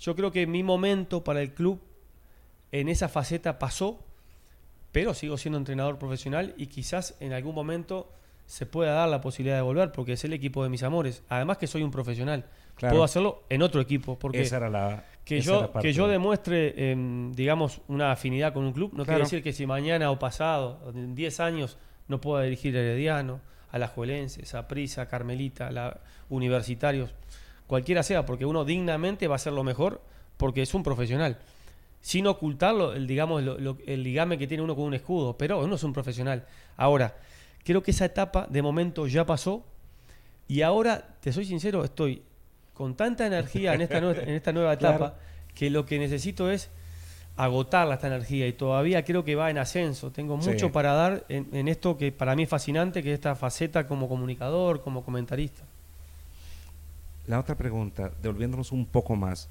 Yo creo que mi momento para el club en esa faceta pasó, pero sigo siendo entrenador profesional y quizás en algún momento se pueda dar la posibilidad de volver, porque es el equipo de mis amores. Además que soy un profesional. Puedo hacerlo en otro equipo. Porque esa era la, que, yo, que yo demuestre, em, digamos, una afinidad con un club, no quiere decir que si mañana o pasado, en 10 años, no pueda dirigir Herediano, a la Juelense, a Prisa, Carmelita, a la Universitarios, cualquiera sea, porque uno dignamente va a hacer lo mejor porque es un profesional. Sin ocultarlo, el, digamos, el ligame que tiene uno con un escudo, pero uno es un profesional. Ahora, creo que esa etapa de momento ya pasó y ahora, te soy sincero, estoy con tanta energía en esta, nueva, en esta nueva etapa que lo que necesito es agotarla esta energía y todavía creo que va en ascenso. Tengo mucho para dar en, esto que para mí es fascinante, que es esta faceta como comunicador, como comentarista. La otra pregunta, devolviéndonos un poco más,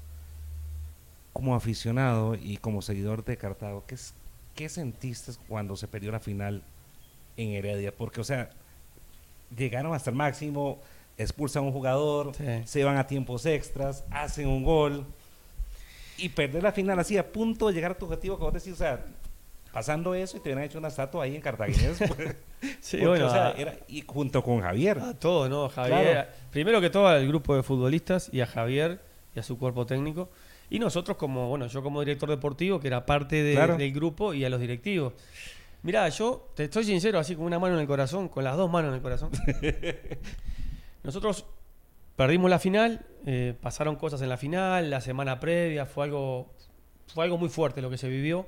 como aficionado y como seguidor de Cartago, ¿qué, qué sentiste cuando se perdió la final en Heredia? Porque, o sea, llegaron hasta el máximo, expulsan a un jugador, se van a tiempos extras, hacen un gol y perder la final así a punto de llegar a tu objetivo, como decís, o sea, pasando eso y te hubieran hecho una estatua ahí en Cartagena. Pues, sí, bueno, o sea, era, y junto con Javier. A todos, ¿no? Javier, primero que todo al grupo de futbolistas y a Javier y a su cuerpo técnico. Y nosotros como, bueno, yo como director deportivo, que era parte del grupo, y a los directivos. Mirá, yo te estoy sincero, así con una mano en el corazón, con las dos manos en el corazón. Nosotros perdimos la final, eh, pasaron cosas en la final, la semana previa, fue algo, fue algo muy fuerte lo que se vivió.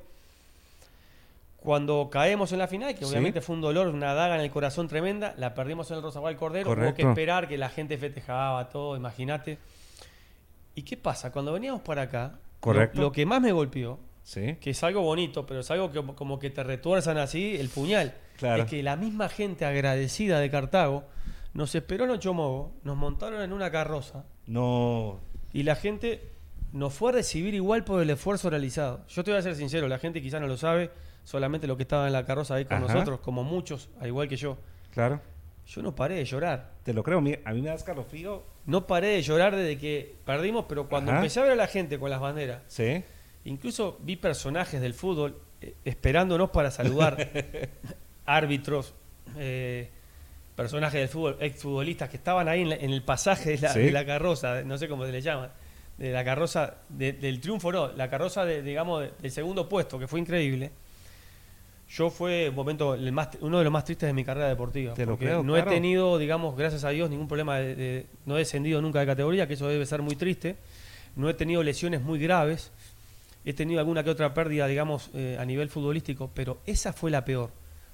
Cuando caemos en la final, que obviamente fue un dolor, una daga en el corazón tremenda, la perdimos en el Rosagual Cordero, hubo que esperar que la gente festejaba todo, imagínate. ¿Y qué pasa? Cuando veníamos para acá, Lo, que más me golpeó, que es algo bonito, pero es algo que como que te retuerzan así el puñal, es que la misma gente agradecida de Cartago nos esperó en Ochomogo, nos montaron en una carroza. No. Y la gente nos fue a recibir igual por el esfuerzo realizado. Yo te voy a ser sincero, la gente quizá no lo sabe, solamente lo que estaba en la carroza ahí con nosotros, como muchos, al igual que yo. Claro. Yo no paré de llorar. Te lo creo, a mí me da escalofrío. No paré de llorar desde que perdimos, pero cuando empecé a ver a la gente con las banderas, ¿Sí? incluso vi personajes del fútbol eh, esperándonos para saludar, árbitros, eh, personajes del fútbol, exfutbolistas que estaban ahí en, el pasaje de la, carroza, no sé cómo se le llama, de la carroza del triunfo, no, la carroza de, digamos del segundo puesto, que fue increíble. Yo fue un momento el más, uno de los más tristes de mi carrera deportiva. porque no he tenido, digamos, gracias a Dios, ningún problema de, no he descendido nunca de categoría, que eso debe ser muy triste. No he tenido lesiones muy graves. He tenido alguna que otra pérdida, digamos, eh, a nivel futbolístico, pero esa fue la peor,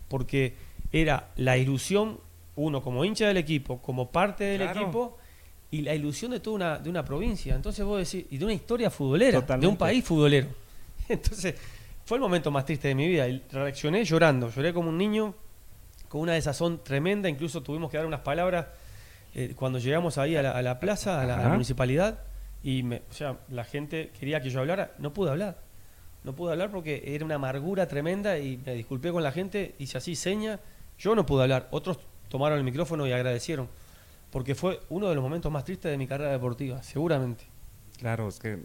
porque era la ilusión uno como hincha del equipo, como parte del equipo y la ilusión de toda una, de una provincia. Entonces vos decís, y de una historia futbolera, de un país futbolero. Entonces fue el momento más triste de mi vida y reaccioné llorando, lloré como un niño con una desazón tremenda, incluso tuvimos que dar unas palabras eh, cuando llegamos ahí a la, plaza, a la, municipalidad, y me, o sea, la gente quería que yo hablara, no pude hablar. No pude hablar porque era una amargura tremenda y me disculpé con la gente, hice así seña, yo no pude hablar, otros tomaron el micrófono y agradecieron, porque fue uno de los momentos más tristes de mi carrera deportiva, seguramente. Claro, es que,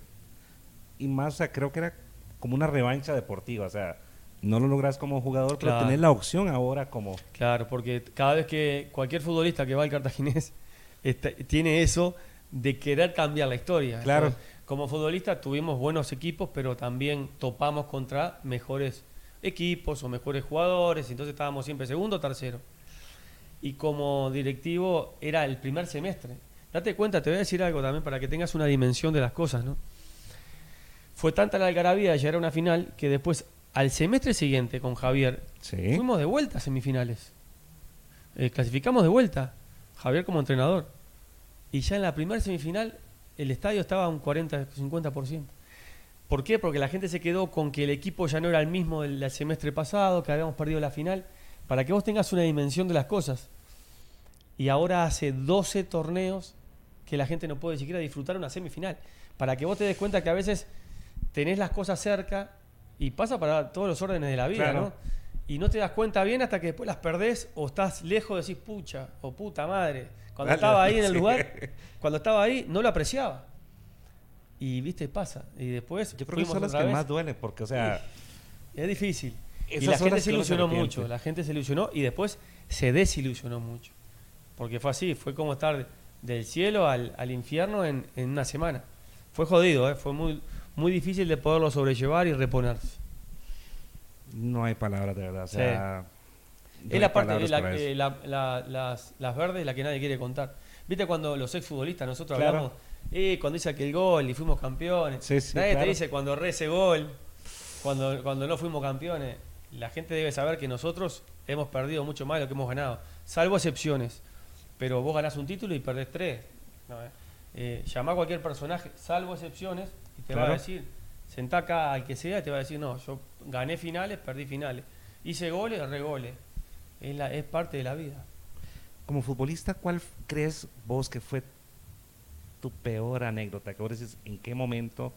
y más, o sea, creo que era como una revancha deportiva, o sea, no lo logras como jugador, pero tener la opción ahora como... Claro, porque cada vez que cualquier futbolista que va al cartaginés tiene eso de querer cambiar la historia. Claro. como futbolista tuvimos buenos equipos, pero también topamos contra mejores equipos o mejores jugadores, entonces estábamos siempre segundo o tercero y como directivo era el primer semestre. Date cuenta, te voy a decir algo también para que tengas una dimensión de las cosas, ¿no? Fue tanta la algarabía de llegar a una final que después, al semestre siguiente con Javier, fuimos de vuelta a semifinales. Eh, clasificamos de vuelta, Javier como entrenador. Y ya en la primera semifinal el estadio estaba a un 40-50%. ¿Por qué? Porque la gente se quedó con que el equipo ya no era el mismo del semestre pasado, que habíamos perdido la final para que vos tengas una dimensión de las cosas. Y ahora hace 12 torneos que la gente no puede siquiera disfrutar una semifinal. Para que vos te des cuenta que a veces tenés las cosas cerca y pasa para todos los órdenes de la vida, ¿no? Y no te das cuenta bien hasta que después las perdés o estás lejos, decís pucha o puta madre. Cuando estaba ahí en el lugar, cuando estaba ahí, no lo apreciaba. Y viste, pasa. Y después. Yo creo que son las que más duelen, porque, o sea. Es difícil. Y la gente se ilusionó mucho. La gente se ilusionó y después se desilusionó mucho. Porque fue así, fue como estar del cielo al, infierno en, una semana. Fue jodido, ¿eh? fue muy, muy difícil de poderlo sobrellevar y reponerse. No hay palabras de verdad. O sea, es la parte, eh, las, las verdes la que nadie quiere contar. ¿Viste cuando los exfutbolistas nosotros hablamos? Eh, cuando hice aquel gol y fuimos campeones. nadie te dice cuando re ese gol, cuando, cuando no fuimos campeones. La gente debe saber que nosotros hemos perdido mucho más de lo que hemos ganado, salvo excepciones. Pero vos ganás un título y perdés tres. Eh. eh, llamá a cualquier personaje, salvo excepciones, y te va a decir, sentá acá al que sea, y te va a decir, no, yo gané finales, perdí finales. Hice goles, re goles. Es, la, es parte de la vida. Como futbolista, ¿cuál crees vos que fue tu peor anécdota? Que vos decís, ¿en qué momento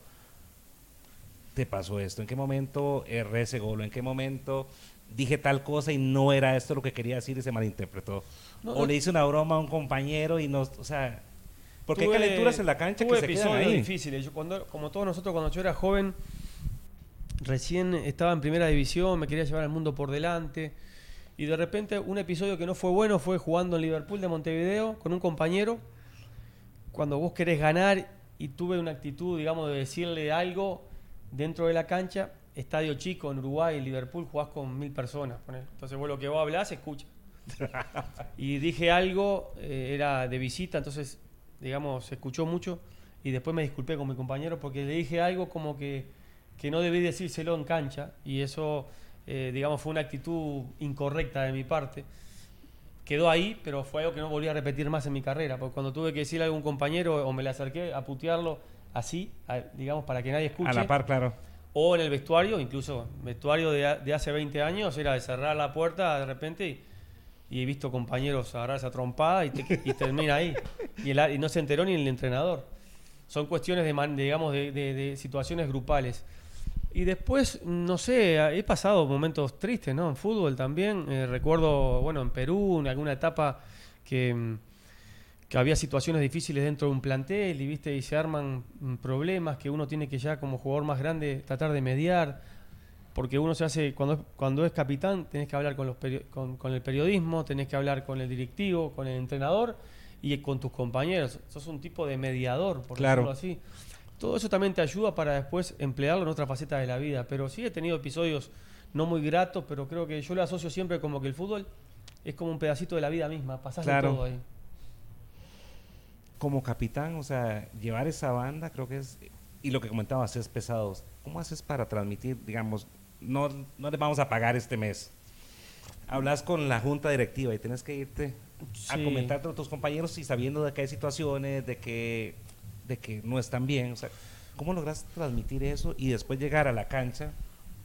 te pasó esto? ¿En qué momento erré ese gol? ¿En qué momento dije tal cosa y no era esto lo que quería decir y se malinterpretó? o le hice una broma a un compañero y no, o sea, porque hay calenturas en la cancha que se quedan ahí. difíciles. Yo cuando, como todos nosotros cuando yo era joven, recién estaba en primera división, me quería llevar al mundo por delante y de repente un episodio que no fue bueno fue jugando en Liverpool de Montevideo con un compañero. Cuando vos querés ganar y tuve una actitud, digamos, de decirle algo dentro de la cancha, estadio chico en Uruguay, en Liverpool, jugás con mil personas. Entonces vos lo que vos hablás se escucha. y dije algo, eh, era de visita, entonces, digamos, se escuchó mucho y después me disculpé con mi compañero porque le dije algo como que, que no debí decírselo en cancha y eso eh, digamos, fue una actitud incorrecta de mi parte. Quedó ahí, pero fue algo que no volví a repetir más en mi carrera, porque cuando tuve que decirle a algún compañero o me le acerqué a putearlo así, digamos, para que nadie escuche. A la par, claro. O en el vestuario, incluso vestuario de, hace 20 años, era de cerrar la puerta de repente y, he visto compañeros agarrar esa trompada y, termina ahí. Y, y, no se enteró ni el entrenador. Son cuestiones de, digamos, de situaciones grupales. Y después, no sé, he pasado momentos tristes, ¿no? En fútbol también. Eh, recuerdo, bueno, en Perú, en alguna etapa que, que, había situaciones difíciles dentro de un plantel y, ¿viste? y se arman problemas que uno tiene que ya como jugador más grande tratar de mediar. Porque uno se hace, cuando, cuando es capitán, tenés que hablar con, los con, con el periodismo, tenés que hablar con el directivo, con el entrenador y con tus compañeros. Sos un tipo de mediador, por decirlo así. Todo eso también te ayuda para después emplearlo en otra faceta de la vida. Pero sí he tenido episodios no muy gratos, pero creo que yo lo asocio siempre como que el fútbol es como un pedacito de la vida misma, pasás todo ahí. Como capitán, o sea, llevar esa banda creo que es, y lo que comentabas, es pesado. ¿Cómo haces para transmitir, digamos, no, no les vamos a pagar este mes? Hablas con la junta directiva y tienes que irte a comentar con tus compañeros y sabiendo de qué hay situaciones, de que de que no están bien. O sea, ¿cómo logras transmitir eso y después llegar a la cancha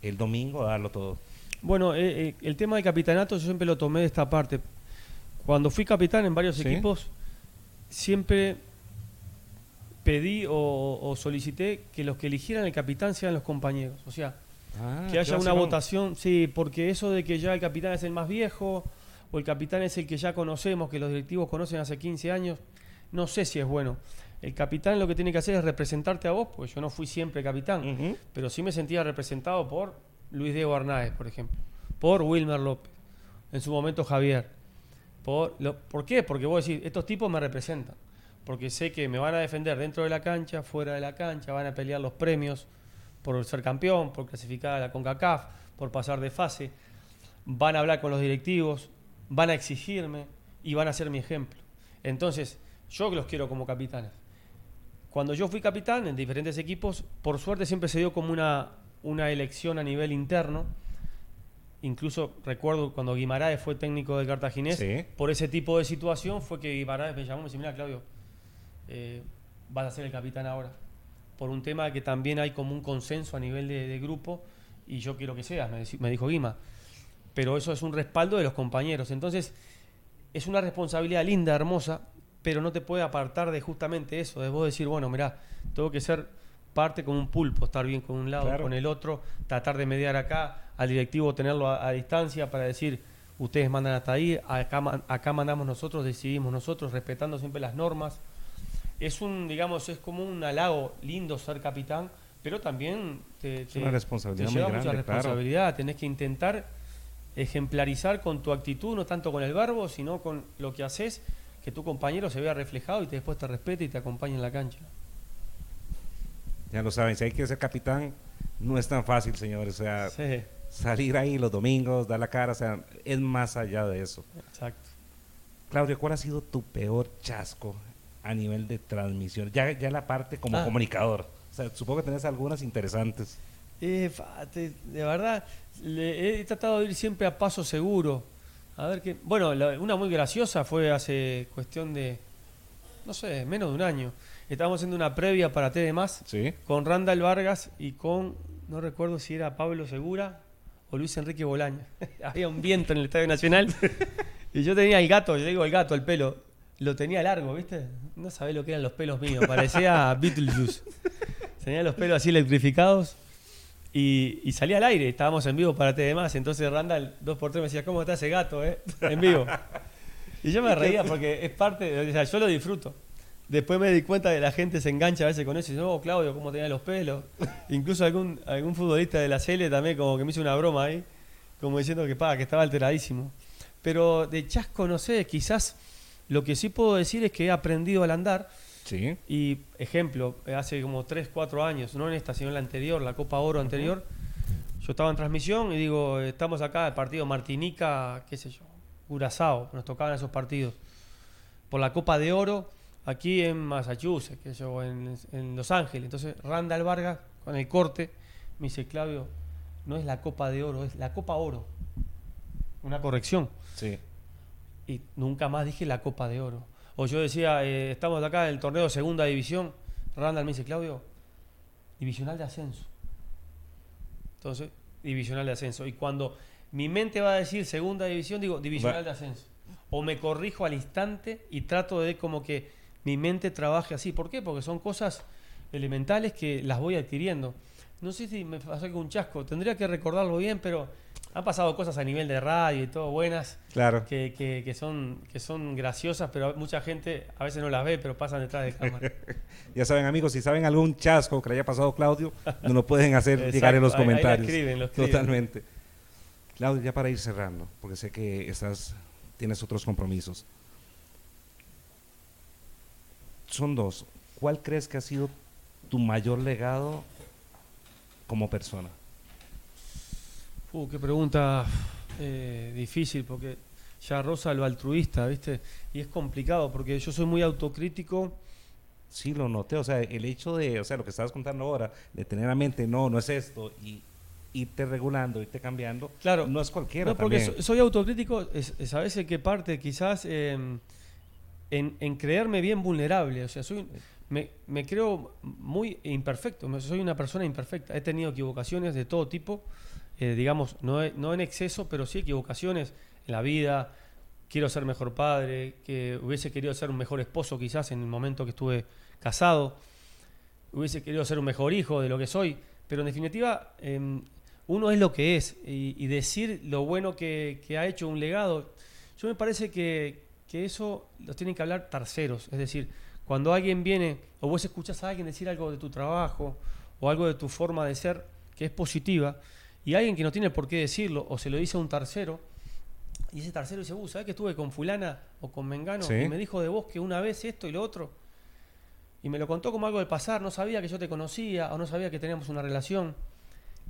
el domingo a darlo todo? Bueno, eh, eh, el tema del capitanato yo siempre lo tomé de esta parte. Cuando fui capitán en varios equipos, siempre pedí o, solicité que los que eligieran el capitán sean los compañeros. O sea, ah, que haya una votación, sí, porque eso de que ya el capitán es el más viejo o el capitán es el que ya conocemos, que los directivos conocen hace 15 años, no sé si es bueno. El capitán lo que tiene que hacer es representarte a vos, porque yo no fui siempre capitán, pero sí me sentía representado por Luis Diego Arnáez, por ejemplo, por Wilmer López, en su momento Javier. Por, ¿Por qué? Porque vos decís, estos tipos me representan, porque sé que me van a defender dentro de la cancha, fuera de la cancha, van a pelear los premios por ser campeón, por clasificar a la CONCACAF, por pasar de fase, van a hablar con los directivos, van a exigirme y van a ser mi ejemplo. Entonces, yo los quiero como capitanes. Cuando yo fui capitán en diferentes equipos, por suerte siempre se dio como una, una elección a nivel interno. Incluso recuerdo cuando Guimaraes fue técnico del Cartaginés, por ese tipo de situación fue que Guimaraes me llamó y me dijo, mira Claudio, eh, vas a ser el capitán ahora. Por un tema que también hay como un consenso a nivel de, grupo y yo quiero que seas, me, me dijo Guima. pero eso es un respaldo de los compañeros. Entonces, es una responsabilidad linda, hermosa, pero no te puede apartar de justamente eso, de vos decir, bueno, mirá, tengo que ser parte como un pulpo, estar bien con un lado, con el otro, tratar de mediar acá, al directivo tenerlo a, distancia para decir, ustedes mandan hasta ahí, acá, acá mandamos nosotros, decidimos nosotros, respetando siempre las normas. Es un, digamos, es como un halago lindo ser capitán, pero también te, una responsabilidad lleva mucha responsabilidad, tenés que intentar ejemplarizar con tu actitud, no tanto con el verbo, sino con lo que haces, que tu compañero se vea reflejado y te, después te respete y te acompañe en la cancha. Ya lo saben, si hay que ser capitán, no es tan fácil, señores. O sea, salir ahí los domingos, dar la cara, o sea, es más allá de eso. Exacto. Claudio, ¿cuál ha sido tu peor chasco a nivel de transmisión? Ya, ya la parte como ah. comunicador. O sea, supongo que tenés algunas interesantes. Eh, de verdad, he tratado de ir siempre a paso seguro. A ver qué. Bueno, una muy graciosa fue hace cuestión de. No sé, menos de un año. Estábamos haciendo una previa para TD Más con Randall Vargas y con, no recuerdo si era Pablo Segura o Luis Enrique Bolaño. Había un viento en el Estadio Nacional y yo tenía el gato, yo digo el gato, el pelo, lo tenía largo, ¿viste? No sabés lo que eran los pelos míos, parecía Beetlejuice. Tenía los pelos así electrificados y, salía al aire, estábamos en vivo para TD Más, entonces Randall dos por tres me decía, ¿cómo está ese gato, eh? En vivo. Y yo me reía porque es parte, o sea, yo lo disfruto. Después me di cuenta que la gente se engancha a veces con eso y dice, no, Claudio, ¿cómo tenía los pelos? Incluso algún, algún futbolista de la CL también como que me hizo una broma ahí, como diciendo que, pa, que estaba alteradísimo. Pero de chasco, no sé, quizás lo que sí puedo decir es que he aprendido al andar. Sí. Y, ejemplo, hace como 3, 4 años, no en esta, sino en la anterior, la Copa Oro anterior, yo estaba en transmisión y digo, estamos acá, el partido Martinica, qué sé yo, Curazao, nos tocaban esos partidos. Por la Copa de Oro aquí en Massachusetts, que yo, en, en, Los Ángeles. Entonces Randall Vargas, con el corte, me dice, Claudio, no es la Copa de Oro, es la Copa Oro. Una corrección. Sí. Y nunca más dije la Copa de Oro. O yo decía, eh, estamos acá en el torneo de Segunda División. Randall me dice, Claudio, divisional de ascenso. Entonces, divisional de ascenso. Y cuando mi mente va a decir Segunda División, digo, divisional de ascenso. O me corrijo al instante y trato de como que mi mente trabaje así. ¿Por qué? Porque son cosas elementales que las voy adquiriendo. No sé si me pasó con un chasco, tendría que recordarlo bien, pero han pasado cosas a nivel de radio y todo buenas, claro. que, que, son, que son graciosas, pero mucha gente a veces no las ve, pero pasan detrás de cámara. ya saben amigos, si saben algún chasco que le haya pasado Claudio, nos lo pueden hacer llegar en los comentarios. escriben, Totalmente. Claudio, ya para ir cerrando, porque sé que estás, tienes otros compromisos son dos. ¿Cuál crees que ha sido tu mayor legado como persona? Uh, qué pregunta eh, difícil, porque ya rosa lo altruista, ¿viste? Y es complicado, porque yo soy muy autocrítico. Sí, lo noté, o sea, el hecho de, o sea, lo que estabas contando ahora, de tener a mente, no, no es esto, y irte regulando, irte cambiando, claro, no es cualquiera. No, porque soy autocrítico, es, a veces que parte quizás... Em, en, creerme bien vulnerable. O sea, soy, me, creo muy imperfecto. Soy una persona imperfecta. He tenido equivocaciones de todo tipo, eh, digamos, no, no en exceso, pero sí equivocaciones en la vida. Quiero ser mejor padre, que hubiese querido ser un mejor esposo quizás en el momento que estuve casado. Hubiese querido ser un mejor hijo de lo que soy. Pero en definitiva, em, uno es lo que es. Y, decir lo bueno que, que ha hecho un legado. Yo me parece que, que eso lo tienen que hablar terceros. Es decir, cuando alguien viene o vos escuchás a alguien decir algo de tu trabajo o algo de tu forma de ser que es positiva y alguien que no tiene por qué decirlo o se lo dice a un tercero y ese tercero dice, uh, ¿sabes que estuve con fulana o con Mengano y me dijo de vos que una vez esto y lo otro? Y me lo contó como algo del pasar, no sabía que yo te conocía o no sabía que teníamos una relación.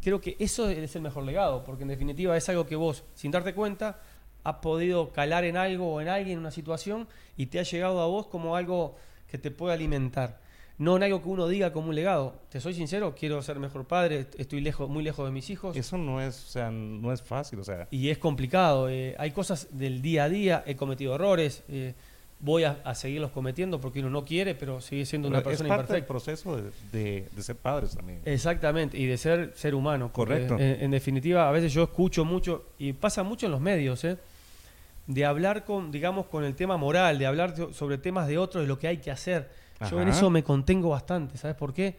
Creo que eso es el mejor legado, porque en definitiva es algo que vos, sin darte cuenta, has podido calar en algo o en alguien, en una situación, y te ha llegado a vos como algo que te puede alimentar. No en algo que uno diga como un legado. Te soy sincero, quiero ser mejor padre, estoy lejos, muy lejos de mis hijos. Eso no es, o sea, no es fácil, o sea. Y es complicado. Eh, hay cosas del día a día, he cometido errores, eh, voy a, seguirlos cometiendo porque uno no quiere, pero sigue siendo una persona es parte del proceso de, ser padres también. Exactamente, y de ser ser humano. Correcto. En, definitiva, a veces yo escucho mucho, y pasa mucho en los medios, ¿eh? De hablar con, digamos, con el tema moral, de hablar sobre temas de otros, de lo que hay que hacer. Yo en eso me contengo bastante, ¿sabes por qué?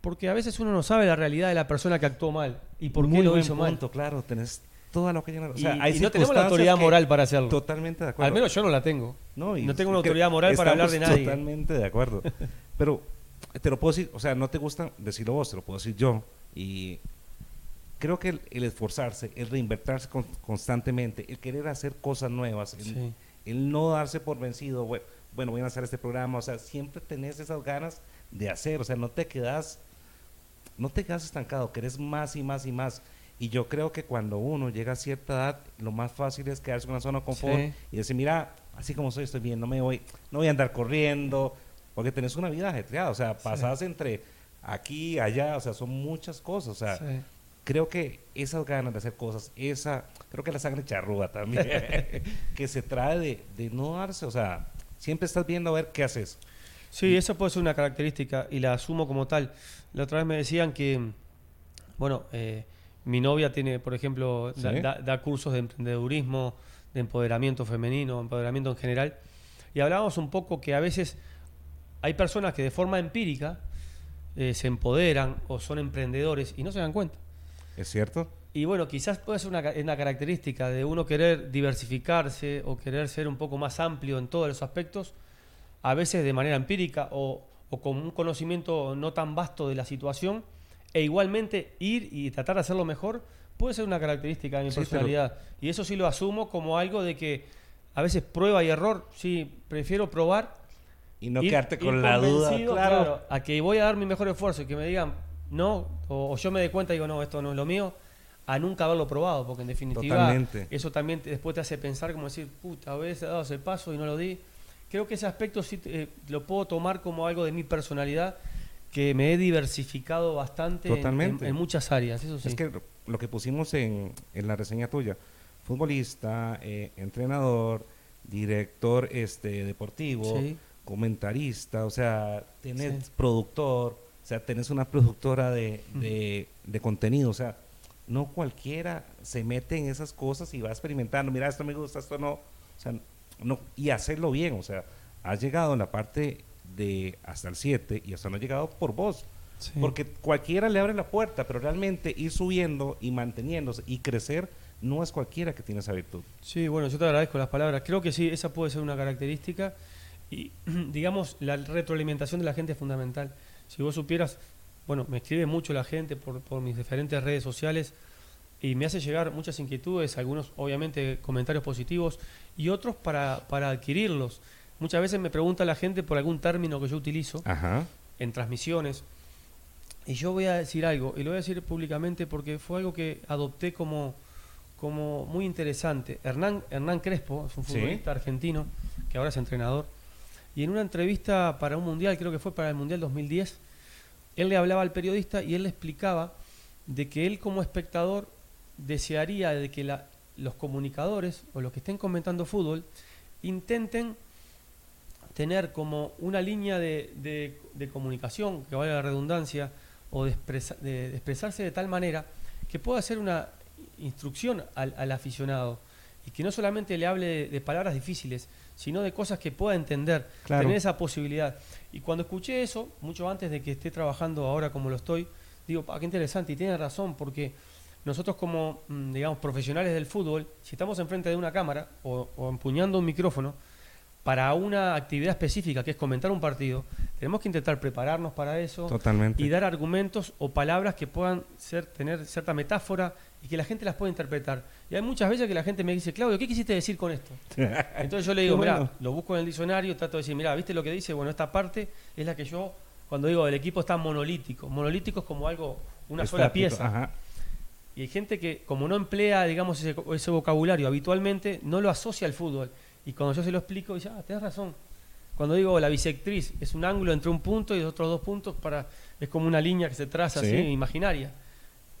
Porque a veces uno no sabe la realidad de la persona que actuó mal y por qué lo hizo mal. Claro, tenés toda lo que O sea, y, no tenemos la autoridad moral para hacerlo. Totalmente de acuerdo. Al menos yo no la tengo. No, no tengo una autoridad moral para hablar de nadie. Totalmente de acuerdo. Pero te lo puedo decir, o sea, no te gusta decirlo vos, te lo puedo decir yo. Y creo que el, esforzarse, el reinvertirse constantemente, el querer hacer cosas nuevas, el, no darse por vencido, bueno, bueno, voy a hacer este programa, o sea, siempre tenés esas ganas de hacer, o sea, no te quedas, no te quedas estancado, querés más y más y más. Y yo creo que cuando uno llega a cierta edad, lo más fácil es quedarse en una zona de confort y decir, mira, así como soy, estoy bien, no me voy, no voy a andar corriendo, porque tenés una vida ajetreada, o sea, pasás entre aquí, allá, o sea, son muchas cosas, o sea, creo que esas ganas de hacer cosas, esa, creo que la sangre charrúa también, que se trae de, de no darse, o sea, siempre estás viendo a ver qué haces. Sí, eso puede ser una característica y la asumo como tal. La otra vez me decían que, bueno, eh, mi novia tiene, por ejemplo, da, cursos de emprendedurismo, de empoderamiento femenino, empoderamiento en general. Y hablábamos un poco que a veces hay personas que de forma empírica eh, se empoderan o son emprendedores y no se dan cuenta. ¿Es cierto? Y bueno, quizás puede ser una, una, característica de uno querer diversificarse o querer ser un poco más amplio en todos los aspectos, a veces de manera empírica o, o con un conocimiento no tan vasto de la situación e igualmente ir y tratar de hacerlo mejor puede ser una característica de mi personalidad. Y eso sí lo asumo como algo de que a veces prueba y error, sí, prefiero probar. Y no quedarte con la duda, claro. A que voy a dar mi mejor esfuerzo y que me digan no, o, yo me dé cuenta y digo, no, esto no es lo mío, a nunca haberlo probado, porque en definitiva eso también después te hace pensar como decir, puta, a veces he dado ese paso y no lo di. Creo que ese aspecto sí eh, lo puedo tomar como algo de mi personalidad que me he diversificado bastante en, muchas áreas. Eso sí. Es que lo que pusimos en, la reseña tuya, futbolista, eh, entrenador, director este, deportivo, comentarista, o sea, tenés productor, o sea, tenés una productora de, de, contenido, o sea, no cualquiera se mete en esas cosas y va experimentando, mira, esto me gusta, esto no, o sea, no, y hacerlo bien, o sea, has llegado en la parte de hasta el 7 y hasta no ha llegado por vos. Porque cualquiera le abre la puerta, pero realmente ir subiendo y manteniéndose y crecer no es cualquiera que tiene esa virtud. Sí, bueno, yo te agradezco las palabras. Creo que sí, esa puede ser una característica. Y digamos, la retroalimentación de la gente es fundamental. Si vos supieras, bueno, me escribe mucho la gente por, por mis diferentes redes sociales y me hace llegar muchas inquietudes, algunos obviamente comentarios positivos y otros para, para adquirirlos. Muchas veces me pregunta la gente por algún término que yo utilizo en transmisiones. Y yo voy a decir algo, y lo voy a decir públicamente porque fue algo que adopté como, como muy interesante. Hernán, Hernán Crespo es un futbolista argentino que ahora es entrenador. Y en una entrevista para un mundial, creo que fue para el Mundial 2010, él le hablaba al periodista y él le explicaba de que él como espectador desearía de que los comunicadores o los que estén comentando fútbol intenten tener como una línea de, comunicación, que vaya la redundancia, o de, expresarse de tal manera que pueda ser una instrucción al, aficionado y que no solamente le hable de, palabras difíciles, sino de cosas que pueda entender, tener esa posibilidad. Y cuando escuché eso, mucho antes de que esté trabajando ahora como lo estoy, digo, qué interesante, y tiene razón, porque nosotros como, mm, digamos, profesionales del fútbol, si estamos enfrente de una cámara o, o empuñando un micrófono, para una actividad específica, que es comentar un partido, tenemos que intentar prepararnos para eso y dar argumentos o palabras que puedan ser, tener cierta metáfora y que la gente las pueda interpretar. Y hay muchas veces que la gente me dice, Claudio, ¿qué quisiste decir con esto? Entonces yo le digo, mira, lo busco en el diccionario, trato de decir, mira, ¿viste lo que dice? Bueno, esta parte es la que yo, cuando digo el equipo está monolítico, monolítico es como algo, una sola pieza. Y hay gente que, como no emplea, digamos, ese, ese vocabulario habitualmente, no lo asocia al fútbol. Y cuando yo se lo explico, dice, ah, tenés razón. Cuando digo la bisectriz, es un ángulo entre un punto y otros dos puntos para es como una línea que se traza así, imaginaria.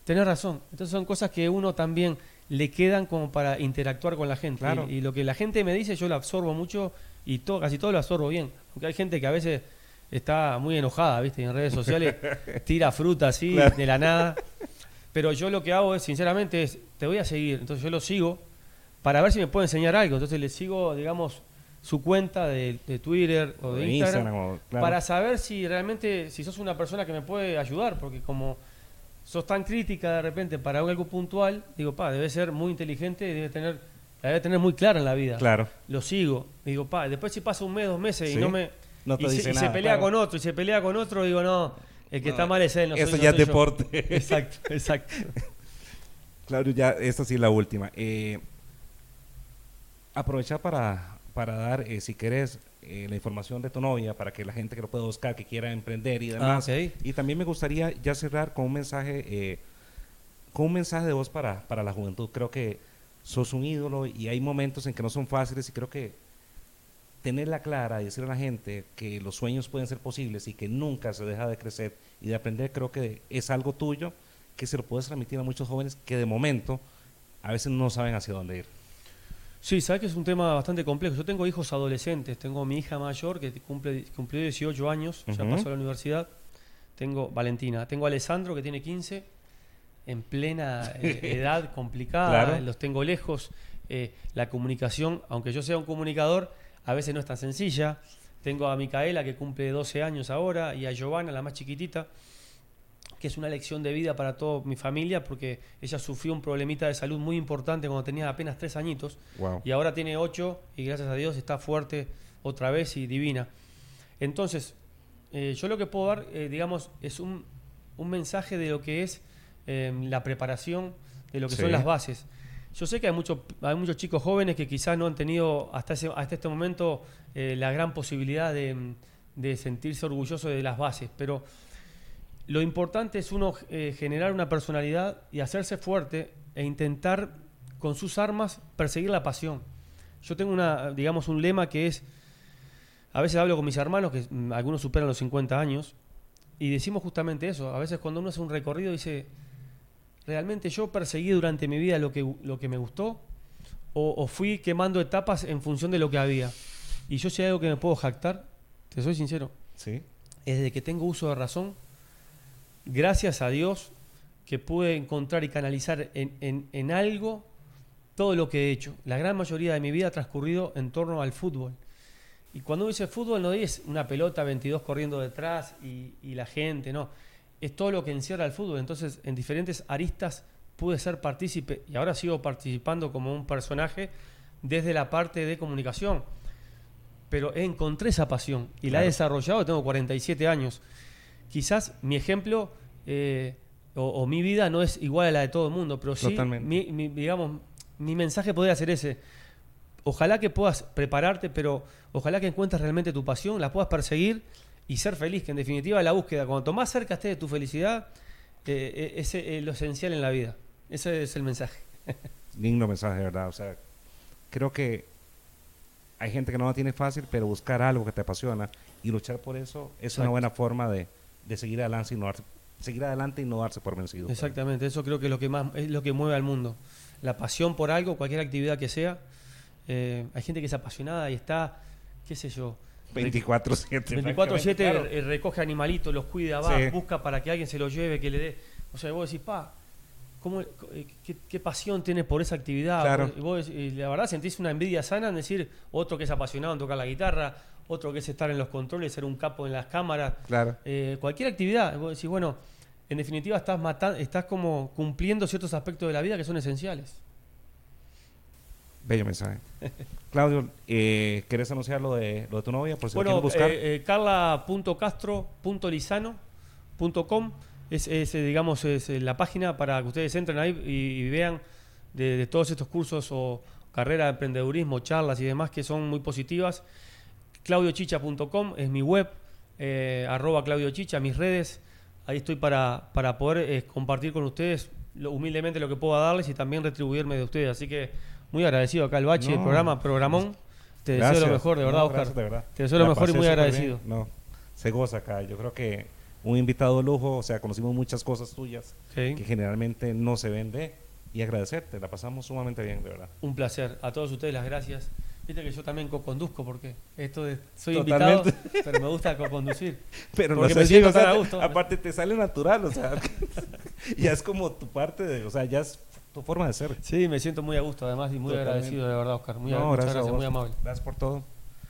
Tenés razón. Entonces son cosas que uno también le quedan como para interactuar con la gente. Y, lo que la gente me dice, yo lo absorbo mucho y todo, casi todo lo absorbo bien. Aunque hay gente que a veces está muy enojada, ¿viste? En redes sociales tira fruta así de la nada. Pero yo lo que hago es, sinceramente, es, te voy a seguir. Entonces yo lo sigo para ver si me puede enseñar algo. Entonces le sigo, digamos, su cuenta de, Twitter o de, Instagram, para saber si realmente, si sos una persona que me puede ayudar, porque como sos tan crítica de repente para algo puntual, digo, pa, debe ser muy inteligente y debe tener, la debe tener muy clara en la vida. Claro. Lo sigo. digo, pa, después si pasa un mes, dos meses y no me... y, se, pelea con otro, y se pelea con otro, digo, no, el que está mal es él. No eso ya es deporte. Exacto, exacto. Claro, ya, esta sí es la última. Eh, aprovechar para para dar, eh, si querés, eh, la información de tu novia para que la gente que lo pueda buscar, que quiera emprender y demás. Ah, y también me gustaría ya cerrar con un mensaje, eh, con un mensaje de voz para, para la juventud. Creo que sos un ídolo y hay momentos en que no son fáciles y creo que tenerla clara y decirle a la gente que los sueños pueden ser posibles y que nunca se deja de crecer y de aprender, creo que es algo tuyo que se lo puedes transmitir a muchos jóvenes que de momento a veces no saben hacia dónde ir. Sí, sabes que es un tema bastante complejo. Yo tengo hijos adolescentes. Tengo mi hija mayor que cumple, cumplió 18 años, ya pasó a la universidad. Tengo Valentina. Tengo Alessandro que tiene 15, en plena eh, edad complicada. Los tengo lejos. Eh, la comunicación, aunque yo sea un comunicador, a veces no es tan sencilla. Tengo a Micaela que cumple 12 años ahora y a Giovanna, la más chiquitita que es una lección de vida para toda mi familia, porque ella sufrió un problemita de salud muy importante cuando tenía apenas tres añitos, y ahora tiene ocho, y gracias a Dios está fuerte otra vez y divina. Entonces, eh, yo lo que puedo dar, eh, digamos, es un, un, mensaje de lo que es em, la preparación, de lo que son las bases. Yo sé que hay, mucho, hay muchos chicos jóvenes que quizás no han tenido hasta, ese, hasta este momento eh, la gran posibilidad de, de sentirse orgullosos de las bases, pero lo importante es uno eh, generar una personalidad y hacerse fuerte e intentar con sus armas perseguir la pasión. Yo tengo una, digamos, un lema que es, a veces hablo con mis hermanos, que mm, algunos superan los 50 años, y decimos justamente eso. A veces cuando uno hace un recorrido dice, ¿realmente yo perseguí durante mi vida lo que, lo que me gustó? O, o fui quemando etapas en función de lo que había? Y yo si hay algo que me puedo jactar, te soy sincero, ¿Sí? es de que tengo uso de razón gracias a Dios que pude encontrar y canalizar en, algo todo lo que he hecho. La gran mayoría de mi vida ha transcurrido en torno al fútbol. Y cuando dice fútbol no es una pelota 22 corriendo detrás y, la gente, no. Es todo lo que encierra el fútbol. Entonces, en diferentes aristas pude ser partícipe y ahora sigo participando como un personaje desde la parte de comunicación. Pero encontré esa pasión y la he desarrollado, tengo 47 años quizás mi ejemplo eh, o, mi vida no es igual a la de todo el mundo, pero sí, mi, digamos, mi mensaje podría ser ese. Ojalá que puedas prepararte, pero ojalá que encuentres realmente tu pasión, la puedas perseguir y ser feliz, que en definitiva la búsqueda, cuanto más cerca estés de tu felicidad, eh, eh, es lo esencial en la vida. Ese es el mensaje. Lindo mensaje, ¿verdad? O sea, creo que hay gente que no lo tiene fácil, pero buscar algo que te apasiona y luchar por eso es una buena forma de, de seguir adelante y no darse, seguir adelante y no darse por vencido. Exactamente, eso creo que es lo que más es lo que mueve al mundo. La pasión por algo, cualquier actividad que sea. Eh, hay gente que es apasionada y está, qué sé yo, 24-7. 24-7 recoge animalitos, los cuida, va, busca para que alguien se los lleve, que le dé. O sea, vos decís, pa, ¿cómo, eh, qué, pasión tienes por esa actividad? Y, vos, y la verdad sentís una envidia sana en decir, otro que es apasionado en tocar la guitarra, otro que es estar en los controles, ser un capo en las cámaras. Claro. Eh, cualquier actividad. Vos decís, bueno, en definitiva estás matando, estás como cumpliendo ciertos aspectos de la vida que son esenciales. Bello mensaje. Claudio, eh, ¿querés anunciar lo de, lo de tu novia? Por si bueno, buscar. Eh, eh, carla.castro.lisano.com es, es, digamos, es la página para que ustedes entren ahí y, vean de, de, todos estos cursos o carrera de emprendedurismo, charlas y demás que son muy positivas claudiochicha.com es mi web, eh, arroba claudiochicha, mis redes. Ahí estoy para, para poder eh, compartir con ustedes humildemente lo que pueda darles y también retribuirme de ustedes. Así que muy agradecido acá al Bachi, el programa, programón. Te deseo lo mejor, de verdad, Oscar. Te deseo lo mejor y muy agradecido. No, se goza acá. Yo creo que un invitado de lujo, o sea, conocimos muchas cosas tuyas que generalmente no se ven de y agradecerte, la pasamos sumamente bien, de verdad. Un placer. A todos ustedes las gracias Viste que yo también co-conduzco porque esto de, soy invitado, pero me gusta co-conducir. Pero porque no me siento tan a gusto. Aparte te sale natural, o sea, ya es como tu parte de, o sea, ya es tu forma de ser. Sí, me siento muy a gusto además y muy agradecido de verdad, Oscar. Muy gracias, muy amable. Gracias por todo.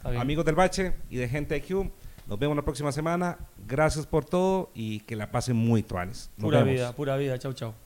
Amigos del Bache y de Gente Q, nos vemos la próxima semana. Gracias por todo y que la pasen muy tuanes. pura vida, pura vida. Chau, chau.